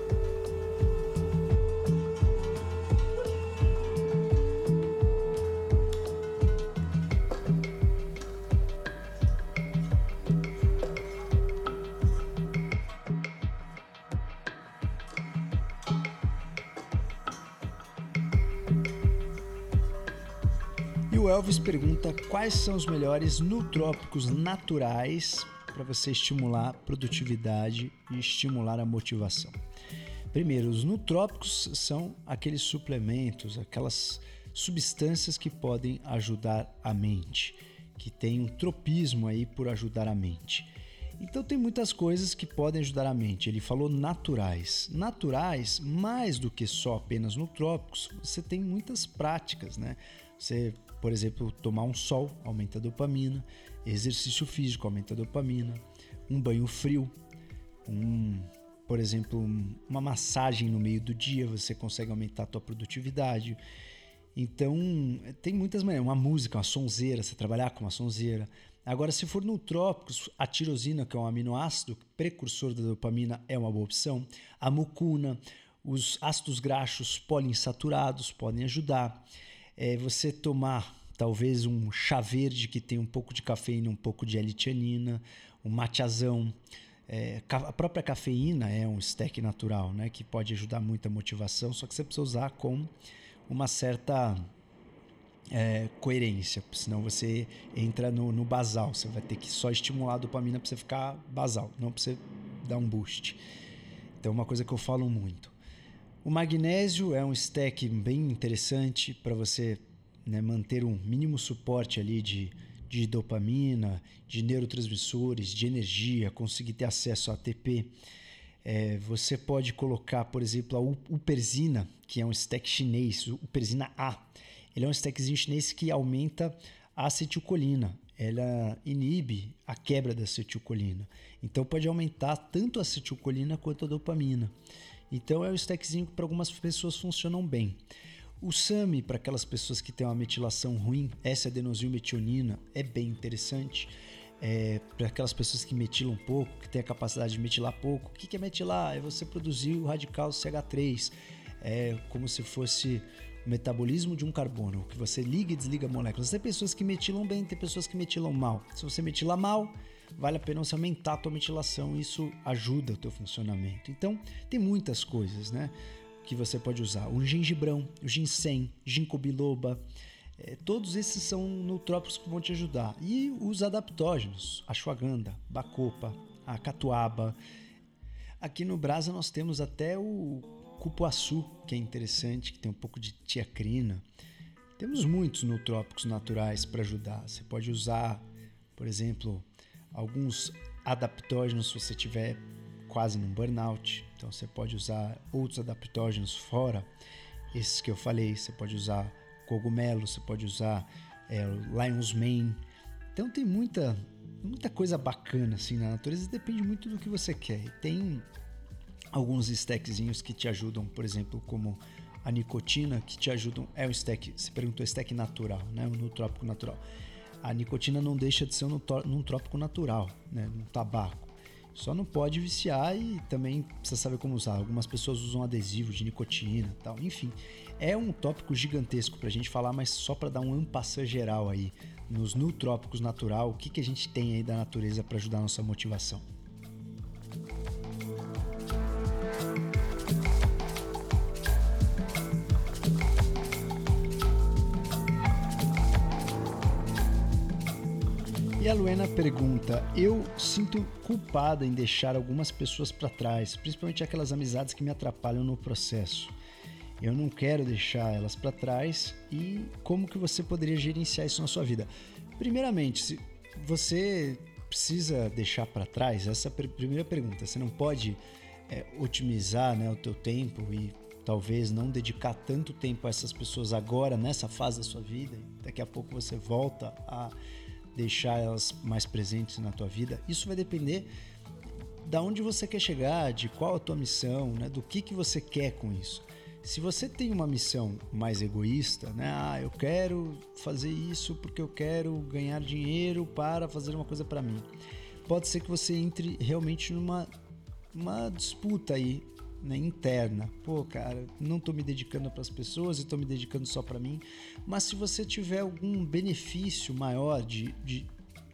O Elvis pergunta quais são os melhores nutrópicos naturais para você estimular a produtividade e estimular a motivação. Primeiro, os nutrópicos são aqueles suplementos, aquelas substâncias que podem ajudar a mente, que tem um tropismo aí por ajudar a mente. Então tem muitas coisas que podem ajudar a mente. Ele falou naturais. Naturais, mais do que só apenas nutrópicos, você tem muitas práticas, né? Você por exemplo, tomar um sol aumenta a dopamina, exercício físico aumenta a dopamina, um banho frio, um, por exemplo, uma massagem no meio do dia, você consegue aumentar a tua produtividade. Então, tem muitas maneiras. Uma música, uma sonzeira, você trabalhar com uma sonzeira. Agora, se for nutrópicos, a tirosina, que é um aminoácido precursor da dopamina, é uma boa opção. A mucuna, os ácidos graxos poliinsaturados podem ajudar é você tomar talvez um chá verde que tem um pouco de cafeína, um pouco de L-tianina, um matazão. É, a própria cafeína é um stack natural, né? Que pode ajudar muito a motivação, só que você precisa usar com uma certa é, coerência, senão você entra no, no, basal. Você vai ter que só estimular a dopamina para você ficar basal, não para você dar um boost. Então, uma coisa que eu falo muito. O magnésio é um stack bem interessante para você né, manter um mínimo suporte ali de, de dopamina, de neurotransmissores, de energia, conseguir ter acesso a ATP. É, você pode colocar, por exemplo, a uperzina, que é um stack chinês, uperzina A. Ele é um stackzinho chinês que aumenta a acetilcolina. Ela inibe a quebra da acetilcolina. Então pode aumentar tanto a acetilcolina quanto a dopamina. Então é um stackzinho que para algumas pessoas funcionam bem. O SAMI, para aquelas pessoas que têm uma metilação ruim, essa adenosylmetionina, é bem interessante. É, para aquelas pessoas que metilam pouco, que têm a capacidade de metilar pouco. O que é metilar? É você produzir o radical CH3. É como se fosse o metabolismo de um carbono, que você liga e desliga moléculas. Tem pessoas que metilam bem, tem pessoas que metilam mal. Se você metila mal, vale a pena você aumentar a tua metilação, isso ajuda o teu funcionamento. Então, tem muitas coisas, né, que você pode usar. O gengibrão, o ginseng, ginkgo biloba, é, todos esses são nutrópicos que vão te ajudar. E os adaptógenos, ashwagandha, bacopa, a catuaba. Aqui no Brasa nós temos até o cupuaçu, que é interessante, que tem um pouco de tiacrina. Temos muitos nutrópicos naturais para ajudar. Você pode usar, por exemplo, alguns adaptógenos se você tiver quase num burnout. Então você pode usar outros adaptógenos fora esses que eu falei. Você pode usar cogumelo, você pode usar é, lion's mane. Então tem muita muita coisa bacana assim na natureza. Depende muito do que você quer. E tem alguns stackzinhos que te ajudam, por exemplo, como a nicotina, que te ajudam. É um stack. Você perguntou stack natural, né? No trópico natural a nicotina não deixa de ser num trópico natural, né? no tabaco. Só não pode viciar e também precisa saber como usar. Algumas pessoas usam adesivo de nicotina tal. Enfim, é um tópico gigantesco para a gente falar, mas só para dar um ampassã geral aí nos nutrópicos natural, o que, que a gente tem aí da natureza para ajudar a nossa motivação. E a Luena pergunta: Eu sinto culpada em deixar algumas pessoas para trás, principalmente aquelas amizades que me atrapalham no processo. Eu não quero deixar elas para trás e como que você poderia gerenciar isso na sua vida? Primeiramente, se você precisa deixar para trás, essa primeira pergunta. Você não pode é, otimizar né, o teu tempo e talvez não dedicar tanto tempo a essas pessoas agora nessa fase da sua vida. Daqui a pouco você volta a deixar elas mais presentes na tua vida, isso vai depender da onde você quer chegar, de qual a tua missão, né? do que, que você quer com isso. Se você tem uma missão mais egoísta, né? Ah, eu quero fazer isso porque eu quero ganhar dinheiro para fazer uma coisa para mim. Pode ser que você entre realmente numa uma disputa aí né, interna. Pô, cara, não estou me dedicando para as pessoas e estou me dedicando só para mim. Mas se você tiver algum benefício maior de, de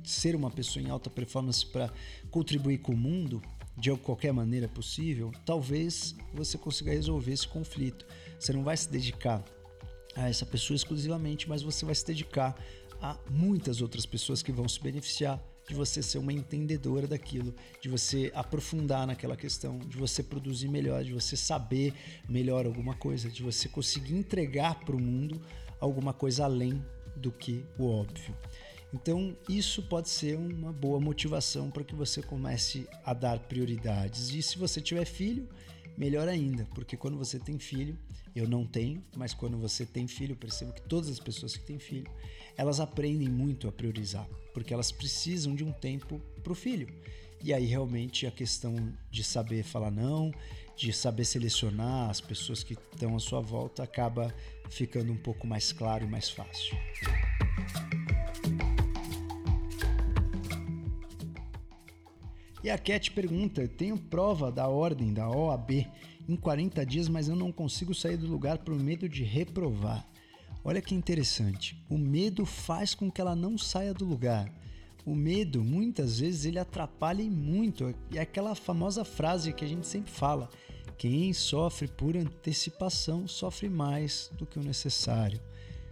ser uma pessoa em alta performance para contribuir com o mundo de qualquer maneira possível, talvez você consiga resolver esse conflito. Você não vai se dedicar a essa pessoa exclusivamente, mas você vai se dedicar a muitas outras pessoas que vão se beneficiar de você ser uma entendedora daquilo, de você aprofundar naquela questão, de você produzir melhor, de você saber melhor alguma coisa, de você conseguir entregar para o mundo alguma coisa além do que o óbvio. Então, isso pode ser uma boa motivação para que você comece a dar prioridades. E se você tiver filho, melhor ainda, porque quando você tem filho, eu não tenho, mas quando você tem filho, eu percebo que todas as pessoas que têm filho, elas aprendem muito a priorizar, porque elas precisam de um tempo para o filho. E aí realmente a questão de saber falar não, de saber selecionar as pessoas que estão à sua volta acaba ficando um pouco mais claro e mais fácil. E a Cat pergunta: tenho prova da ordem da OAB em 40 dias, mas eu não consigo sair do lugar por medo de reprovar. Olha que interessante. O medo faz com que ela não saia do lugar. o medo, muitas vezes, ele atrapalha e muito. É aquela famosa frase que a gente sempre fala: quem sofre por antecipação sofre mais do que o necessário.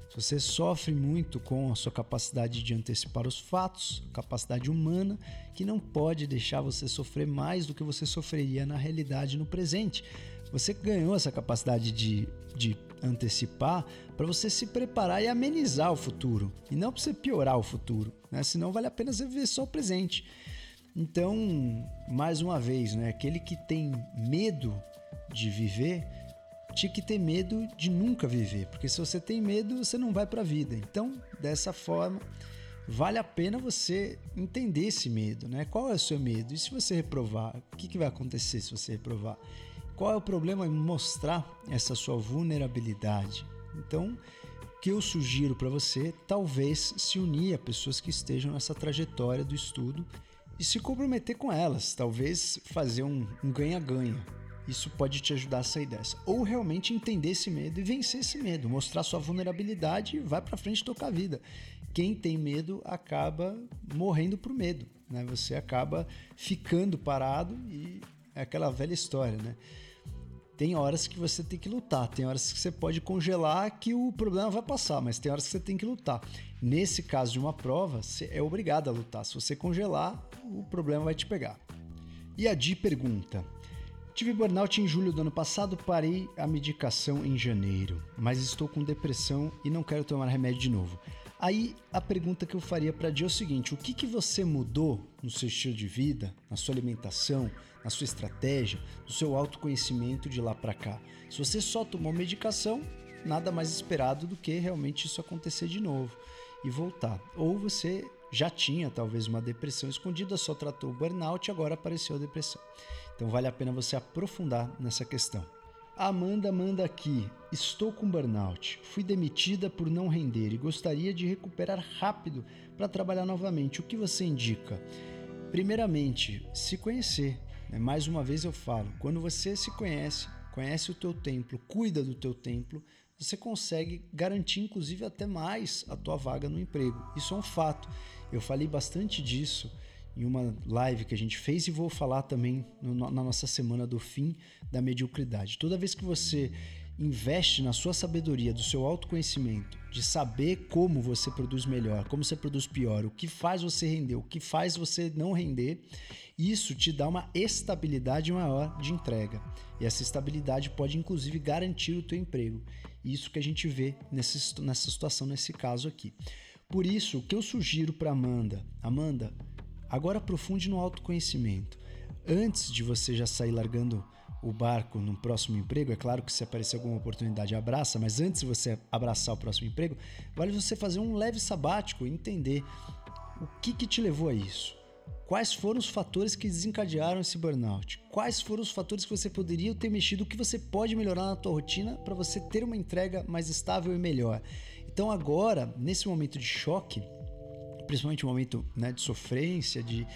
Se você sofre muito com a sua capacidade de antecipar os fatos, capacidade humana, que não pode deixar você sofrer mais do que você sofreria na realidade no presente. Você ganhou essa capacidade de, de antecipar para você se preparar e amenizar o futuro, e não para você piorar o futuro, né? Senão vale a pena você viver só o presente. Então, mais uma vez, né? Aquele que tem medo de viver tinha que ter medo de nunca viver, porque se você tem medo, você não vai para a vida. Então, dessa forma, vale a pena você entender esse medo, né? Qual é o seu medo? E se você reprovar, o que, que vai acontecer se você reprovar? Qual é o problema em mostrar essa sua vulnerabilidade? Então, o que eu sugiro para você, talvez se unir a pessoas que estejam nessa trajetória do estudo e se comprometer com elas, talvez fazer um ganha-ganha. Um Isso pode te ajudar a sair dessa. Ou realmente entender esse medo e vencer esse medo, mostrar sua vulnerabilidade e vai para frente tocar a vida. Quem tem medo acaba morrendo por medo, né? Você acaba ficando parado e é aquela velha história, né? tem horas que você tem que lutar, tem horas que você pode congelar que o problema vai passar, mas tem horas que você tem que lutar. Nesse caso de uma prova, você é obrigado a lutar. Se você congelar, o problema vai te pegar. E a Di pergunta: Tive burnout em julho do ano passado, parei a medicação em janeiro, mas estou com depressão e não quero tomar remédio de novo. Aí a pergunta que eu faria para Di é o seguinte: o que, que você mudou no seu estilo de vida, na sua alimentação, na sua estratégia, no seu autoconhecimento de lá para cá. Se você só tomou medicação, nada mais esperado do que realmente isso acontecer de novo e voltar. Ou você já tinha talvez uma depressão escondida, só tratou o burnout e agora apareceu a depressão. Então vale a pena você aprofundar nessa questão. Amanda manda aqui: Estou com burnout. Fui demitida por não render e gostaria de recuperar rápido para trabalhar novamente. O que você indica? Primeiramente, se conhecer. Né? Mais uma vez eu falo, quando você se conhece, conhece o teu templo, cuida do teu templo, você consegue garantir inclusive até mais a tua vaga no emprego. Isso é um fato. Eu falei bastante disso em uma live que a gente fez e vou falar também no, na nossa semana do fim da mediocridade. Toda vez que você investe na sua sabedoria, do seu autoconhecimento, de saber como você produz melhor, como você produz pior, o que faz você render, o que faz você não render, isso te dá uma estabilidade maior de entrega. E essa estabilidade pode inclusive garantir o teu emprego. Isso que a gente vê nessa, situação, nesse caso aqui. Por isso, o que eu sugiro para Amanda, Amanda, agora aprofunde no autoconhecimento. Antes de você já sair largando o barco no próximo emprego, é claro que se aparecer alguma oportunidade, abraça, mas antes de você abraçar o próximo emprego, vale você fazer um leve sabático e entender o que, que te levou a isso. Quais foram os fatores que desencadearam esse burnout? Quais foram os fatores que você poderia ter mexido? O que você pode melhorar na tua rotina para você ter uma entrega mais estável e melhor? Então agora, nesse momento de choque, principalmente um momento né, de sofrência, de,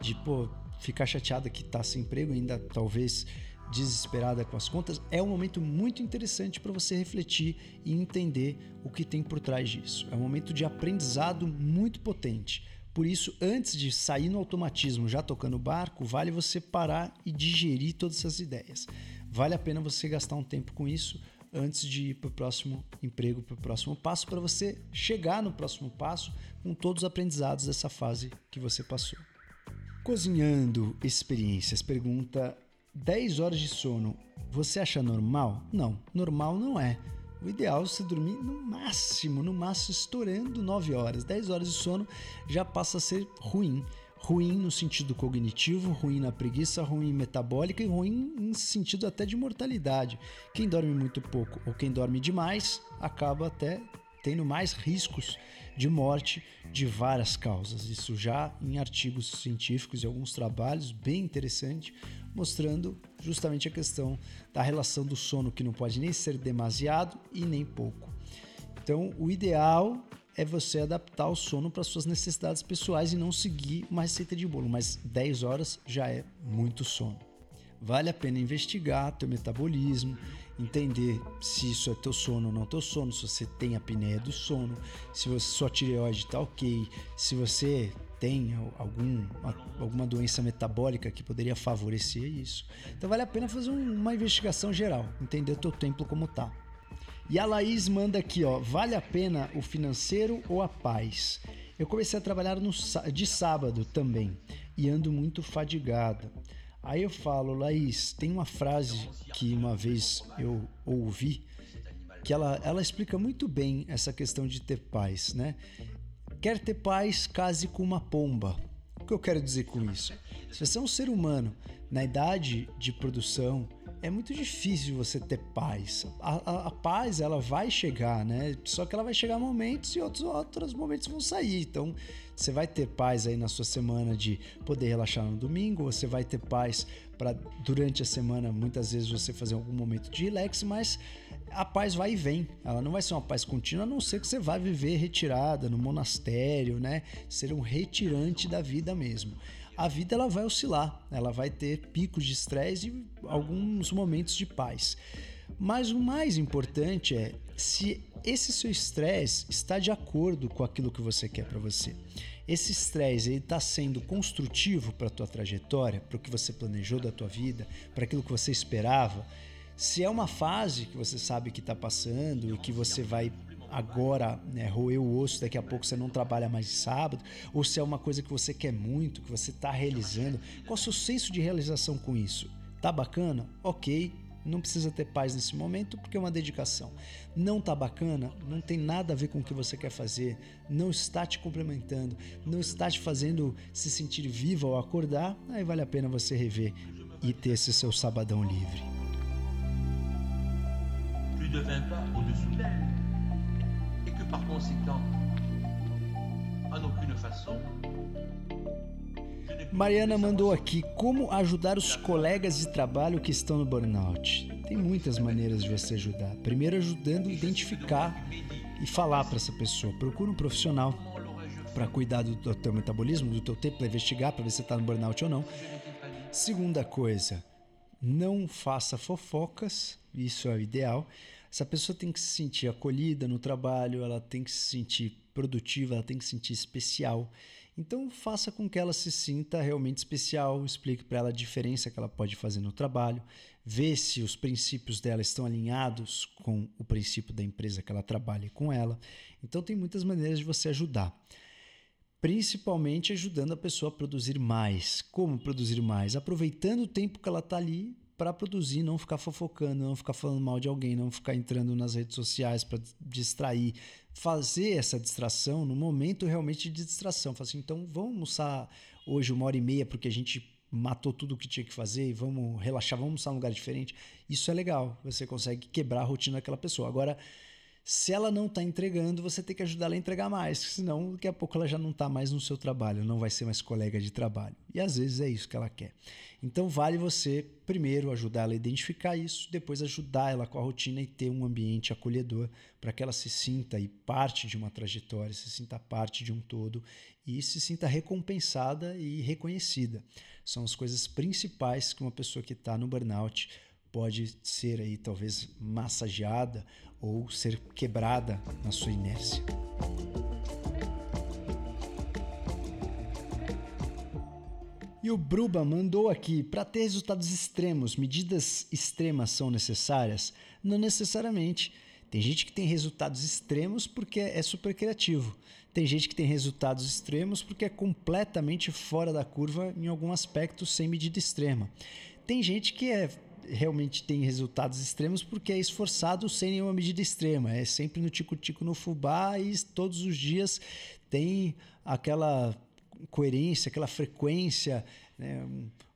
de pô, ficar chateada que está sem emprego, ainda talvez desesperada com as contas, é um momento muito interessante para você refletir e entender o que tem por trás disso. É um momento de aprendizado muito potente. Por isso, antes de sair no automatismo já tocando o barco, vale você parar e digerir todas essas ideias. Vale a pena você gastar um tempo com isso antes de ir para o próximo emprego, para o próximo passo, para você chegar no próximo passo com todos os aprendizados dessa fase que você passou. Cozinhando experiências, pergunta 10 horas de sono, você acha normal? Não, normal não é. O ideal é você dormir no máximo, no máximo estourando 9 horas. 10 horas de sono já passa a ser ruim. Ruim no sentido cognitivo, ruim na preguiça, ruim metabólica e ruim em sentido até de mortalidade. Quem dorme muito pouco ou quem dorme demais acaba até tendo mais riscos de morte de várias causas. Isso já em artigos científicos e alguns trabalhos bem interessante, mostrando justamente a questão da relação do sono que não pode nem ser demasiado e nem pouco. Então, o ideal é você adaptar o sono para suas necessidades pessoais e não seguir uma receita de bolo, mas 10 horas já é muito sono. Vale a pena investigar teu metabolismo, entender se isso é teu sono ou não teu sono, se você tem apneia do sono, se você, sua tireoide está ok, se você tem algum, alguma doença metabólica que poderia favorecer isso. Então vale a pena fazer uma investigação geral, entender teu templo como tá. E a Laís manda aqui, ó, vale a pena o financeiro ou a paz? Eu comecei a trabalhar no, de sábado também e ando muito fadigada. Aí eu falo, Laís, tem uma frase que uma vez eu ouvi que ela, ela explica muito bem essa questão de ter paz, né? Quer ter paz, case com uma pomba. O que eu quero dizer com isso? Se você é um ser humano na idade de produção, é muito difícil você ter paz. A, a, a, paz ela vai chegar, né? Só que ela vai chegar momentos e outros, outros momentos vão sair. Então você vai ter paz aí na sua semana de poder relaxar no domingo, você vai ter paz para durante a semana muitas vezes você fazer algum momento de relax, mas a paz vai e vem. Ela não vai ser uma paz contínua, a não ser que você vá viver retirada no monastério, né? Ser um retirante da vida mesmo. A vida ela vai oscilar, ela vai ter picos de estresse e alguns momentos de paz. Mas o mais importante é se esse seu estresse está de acordo com aquilo que você quer para você. Esse estresse está sendo construtivo para a tua trajetória, para o que você planejou da tua vida, para aquilo que você esperava. Se é uma fase que você sabe que está passando e que você vai agora né, roer o osso, daqui a pouco você não trabalha mais de sábado, ou se é uma coisa que você quer muito, que você está realizando, qual é o seu senso de realização com isso? Tá bacana? Ok, não precisa ter paz nesse momento porque é uma dedicação. Não tá bacana, não tem nada a ver com o que você quer fazer, não está te complementando, não está te fazendo se sentir viva ao acordar, aí vale a pena você rever e ter esse seu sabadão livre. devint pas au-dessous d'elle, et que par conséquent, en aucune façon, Mariana mandou aqui como ajudar os colegas de trabalho que estão no burnout. Tem muitas maneiras de você ajudar. Primeiro, ajudando a identificar e falar para essa pessoa. Procura um profissional para cuidar do, teu metabolismo, do teu tempo, para investigar, para ver se você está no burnout ou não. Segunda coisa, não faça fofocas, isso é o ideal. Essa pessoa tem que se sentir acolhida no trabalho, ela tem que se sentir produtiva, ela tem que se sentir especial. Então faça com que ela se sinta realmente especial, explique para ela a diferença que ela pode fazer no trabalho, vê se os princípios dela estão alinhados com o princípio da empresa que ela trabalha com ela. Então tem muitas maneiras de você ajudar. Principalmente ajudando a pessoa a produzir mais. Como produzir mais? Aproveitando o tempo que ela está ali para produzir, não ficar fofocando, não ficar falando mal de alguém, não ficar entrando nas redes sociais para distrair, fazer essa distração no momento realmente de distração. Falar assim, então vamos almoçar hoje uma hora e meia porque a gente matou tudo o que tinha que fazer e vamos relaxar, vamos almoçar num lugar diferente. Isso é legal, você consegue quebrar a rotina daquela pessoa. Agora, se ela não está entregando, você tem que ajudar ela a entregar mais, senão daqui a pouco ela já não está mais no seu trabalho, não vai ser mais colega de trabalho. E às vezes é isso que ela quer. Então vale você primeiro ajudar ela a identificar isso, depois ajudar ela com a rotina e ter um ambiente acolhedor para que ela se sinta aí parte de uma trajetória, se sinta parte de um todo e se sinta recompensada e reconhecida. São as coisas principais que uma pessoa que está no burnout pode ser aí talvez massageada ou ser quebrada na sua inércia. E o Bruba mandou aqui: para ter resultados extremos, medidas extremas são necessárias? Não necessariamente. Tem gente que tem resultados extremos porque é super criativo. Tem gente que tem resultados extremos porque é completamente fora da curva em algum aspecto sem medida extrema. Tem gente que é realmente tem resultados extremos porque é esforçado sem nenhuma medida extrema. É sempre no tico-tico no fubá e todos os dias tem aquela coerência, aquela frequência, né?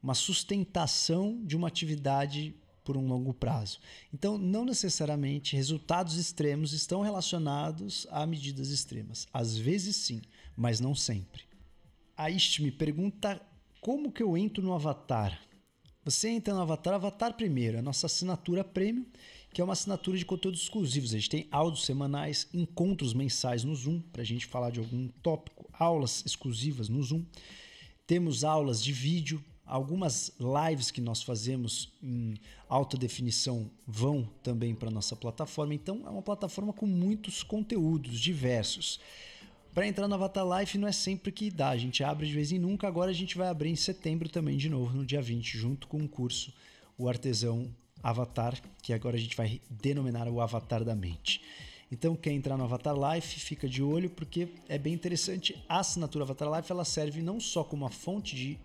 uma sustentação de uma atividade por um longo prazo. Então, não necessariamente resultados extremos estão relacionados a medidas extremas. Às vezes sim, mas não sempre. A Ist me pergunta como que eu entro no Avatar. Você entra no Avatar, Avatar primeiro, a nossa assinatura premium, que é uma assinatura de conteúdos exclusivos. A gente tem áudios semanais, encontros mensais no Zoom, para a gente falar de algum tópico, aulas exclusivas no Zoom. Temos aulas de vídeo, algumas lives que nós fazemos em alta definição vão também para nossa plataforma. Então, é uma plataforma com muitos conteúdos diversos. Para entrar no Avatar Life não é sempre que dá, a gente abre de vez em nunca. Agora a gente vai abrir em setembro também de novo, no dia 20, junto com o curso O Artesão Avatar, que agora a gente vai denominar o Avatar da Mente. Então, quer entrar no Avatar Life, fica de olho porque é bem interessante. A assinatura Avatar Life ela serve não só como uma fonte de,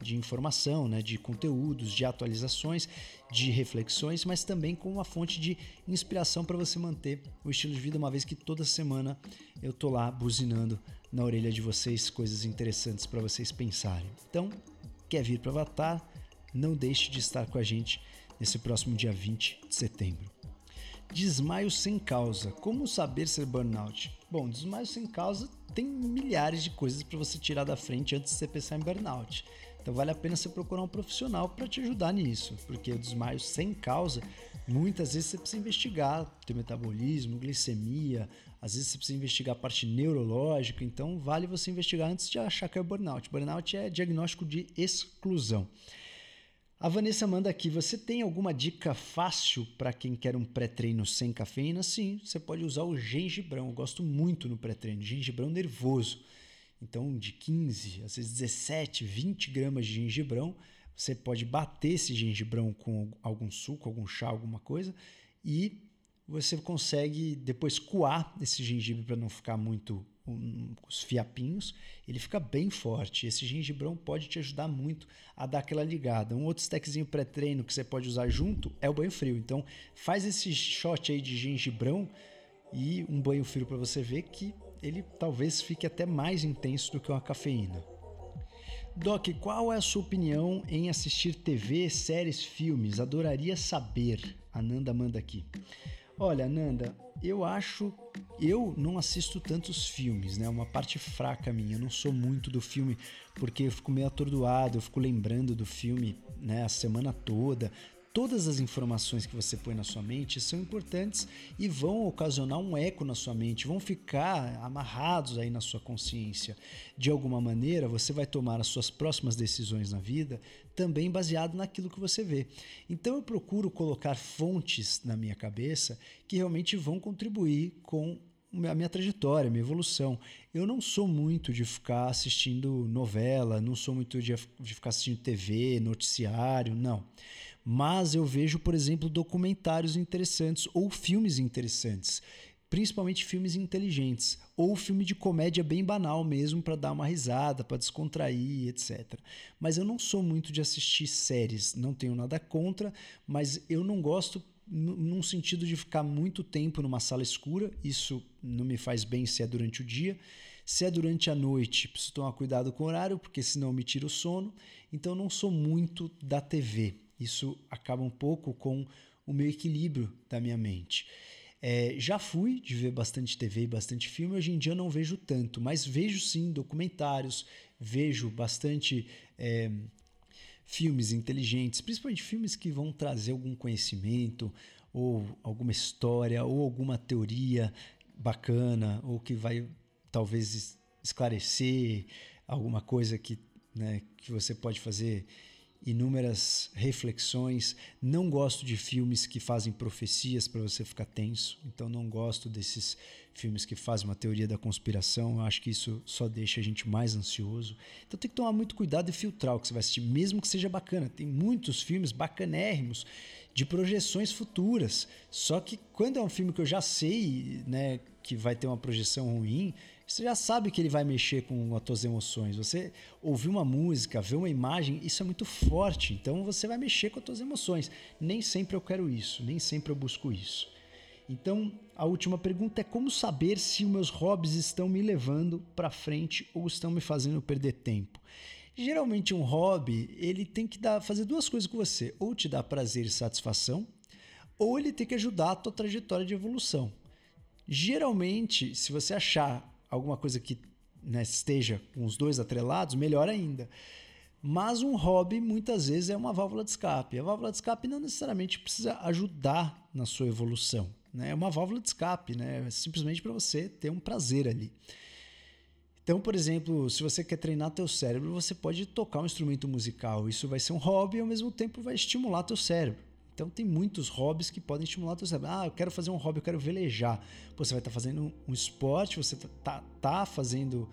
de informação, né, de conteúdos, de atualizações, de reflexões, mas também como uma fonte de inspiração para você manter o estilo de vida, uma vez que toda semana eu tô lá buzinando na orelha de vocês coisas interessantes para vocês pensarem. Então, quer vir para Avatar? Não deixe de estar com a gente nesse próximo dia 20 de setembro. Desmaio sem causa. Como saber ser burnout? Bom, desmaio sem causa tem milhares de coisas para você tirar da frente antes de você pensar em burnout. Então vale a pena você procurar um profissional para te ajudar nisso, porque o desmaio sem causa, muitas vezes você precisa investigar teu metabolismo, glicemia, às vezes você precisa investigar a parte neurológica, então vale você investigar antes de achar que é burnout. Burnout é diagnóstico de exclusão. A Vanessa manda aqui: você tem alguma dica fácil para quem quer um pré-treino sem cafeína? Sim, você pode usar o gengibrão. Eu gosto muito no pré-treino, gengibrão nervoso. Então, de 15, às vezes 17, 20 gramas de gengibrão, você pode bater esse gengibrão com algum suco, algum chá, alguma coisa, e você consegue depois coar esse gengibre para não ficar muito um, os fiapinhos, ele fica bem forte. Esse gengibrão pode te ajudar muito a dar aquela ligada. Um outro stackzinho pré-treino que você pode usar junto é o banho frio. Então, faz esse shot aí de gengibrão e um banho frio para você ver que ele talvez fique até mais intenso do que uma cafeína. Doc, qual é a sua opinião em assistir TV, séries, filmes? Adoraria saber. A Nanda manda aqui. Olha, Nanda, eu acho. Eu não assisto tantos filmes, né? Uma parte fraca minha. Eu não sou muito do filme porque eu fico meio atordoado, eu fico lembrando do filme né, a semana toda todas as informações que você põe na sua mente são importantes e vão ocasionar um eco na sua mente, vão ficar amarrados aí na sua consciência. De alguma maneira, você vai tomar as suas próximas decisões na vida também baseado naquilo que você vê. Então eu procuro colocar fontes na minha cabeça que realmente vão contribuir com a minha trajetória, a minha evolução. Eu não sou muito de ficar assistindo novela, não sou muito de, de ficar assistindo TV, noticiário, não mas eu vejo, por exemplo, documentários interessantes ou filmes interessantes, principalmente filmes inteligentes, ou filme de comédia bem banal mesmo para dar uma risada, para descontrair, etc. Mas eu não sou muito de assistir séries, não tenho nada contra, mas eu não gosto num sentido de ficar muito tempo numa sala escura, isso não me faz bem se é durante o dia. Se é durante a noite, preciso tomar cuidado com o horário, porque senão me tira o sono. Então não sou muito da TV. Isso acaba um pouco com o meu equilíbrio da minha mente. É, já fui de ver bastante TV e bastante filme, hoje em dia não vejo tanto, mas vejo sim documentários, vejo bastante é, filmes inteligentes, principalmente filmes que vão trazer algum conhecimento, ou alguma história, ou alguma teoria bacana, ou que vai talvez esclarecer alguma coisa que, né, que você pode fazer inúmeras reflexões. Não gosto de filmes que fazem profecias para você ficar tenso. Então não gosto desses filmes que fazem uma teoria da conspiração. Eu acho que isso só deixa a gente mais ansioso. Então tem que tomar muito cuidado e filtrar o que você vai assistir, mesmo que seja bacana. Tem muitos filmes bacanérrimos de projeções futuras. Só que quando é um filme que eu já sei, né, que vai ter uma projeção ruim, você já sabe que ele vai mexer com as tuas emoções. Você ouvir uma música, ver uma imagem, isso é muito forte. Então você vai mexer com as tuas emoções. Nem sempre eu quero isso, nem sempre eu busco isso. Então, a última pergunta é como saber se os meus hobbies estão me levando para frente ou estão me fazendo perder tempo. Geralmente um hobby, ele tem que dar, fazer duas coisas com você, ou te dar prazer e satisfação, ou ele tem que ajudar a tua trajetória de evolução. Geralmente, se você achar alguma coisa que né, esteja com os dois atrelados, melhor ainda. Mas um hobby muitas vezes é uma válvula de escape. A válvula de escape não necessariamente precisa ajudar na sua evolução. Né? É uma válvula de escape, né? É simplesmente para você ter um prazer ali. Então, por exemplo, se você quer treinar teu cérebro, você pode tocar um instrumento musical. Isso vai ser um hobby e ao mesmo tempo vai estimular teu cérebro. Então tem muitos hobbies que podem estimular o teu cérebro. Ah, eu quero fazer um hobby, eu quero velejar. Pô, você vai estar tá fazendo um esporte, você tá, tá, tá fazendo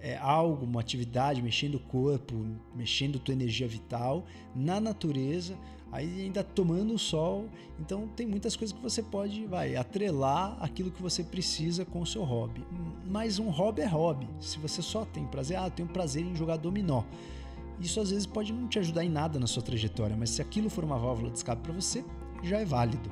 é, algo, uma atividade, mexendo o corpo, mexendo tua energia vital na natureza, aí ainda tomando o sol. Então tem muitas coisas que você pode, vai, atrelar aquilo que você precisa com o seu hobby. Mas um hobby é hobby. Se você só tem prazer, ah, eu tenho prazer em jogar dominó. Isso às vezes pode não te ajudar em nada na sua trajetória, mas se aquilo for uma válvula de escape para você, já é válido.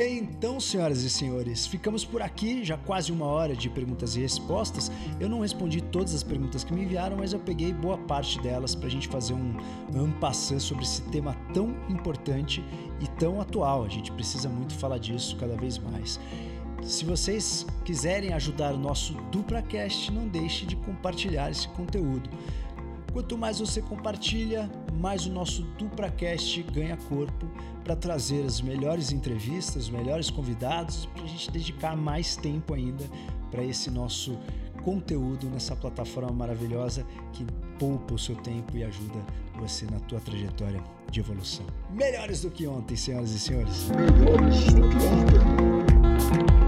Então, senhoras e senhores, ficamos por aqui, já quase uma hora de perguntas e respostas. Eu não respondi todas as perguntas que me enviaram, mas eu peguei boa parte delas para a gente fazer um ampassã sobre esse tema tão importante e tão atual. A gente precisa muito falar disso cada vez mais. Se vocês quiserem ajudar o nosso DupraCast, não deixe de compartilhar esse conteúdo. Quanto mais você compartilha, mais o nosso DupraCast ganha corpo para trazer as melhores entrevistas, os melhores convidados, para a gente dedicar mais tempo ainda para esse nosso conteúdo nessa plataforma maravilhosa que poupa o seu tempo e ajuda você na tua trajetória de evolução. Melhores do que ontem, senhoras e senhores. Melhores do que ontem.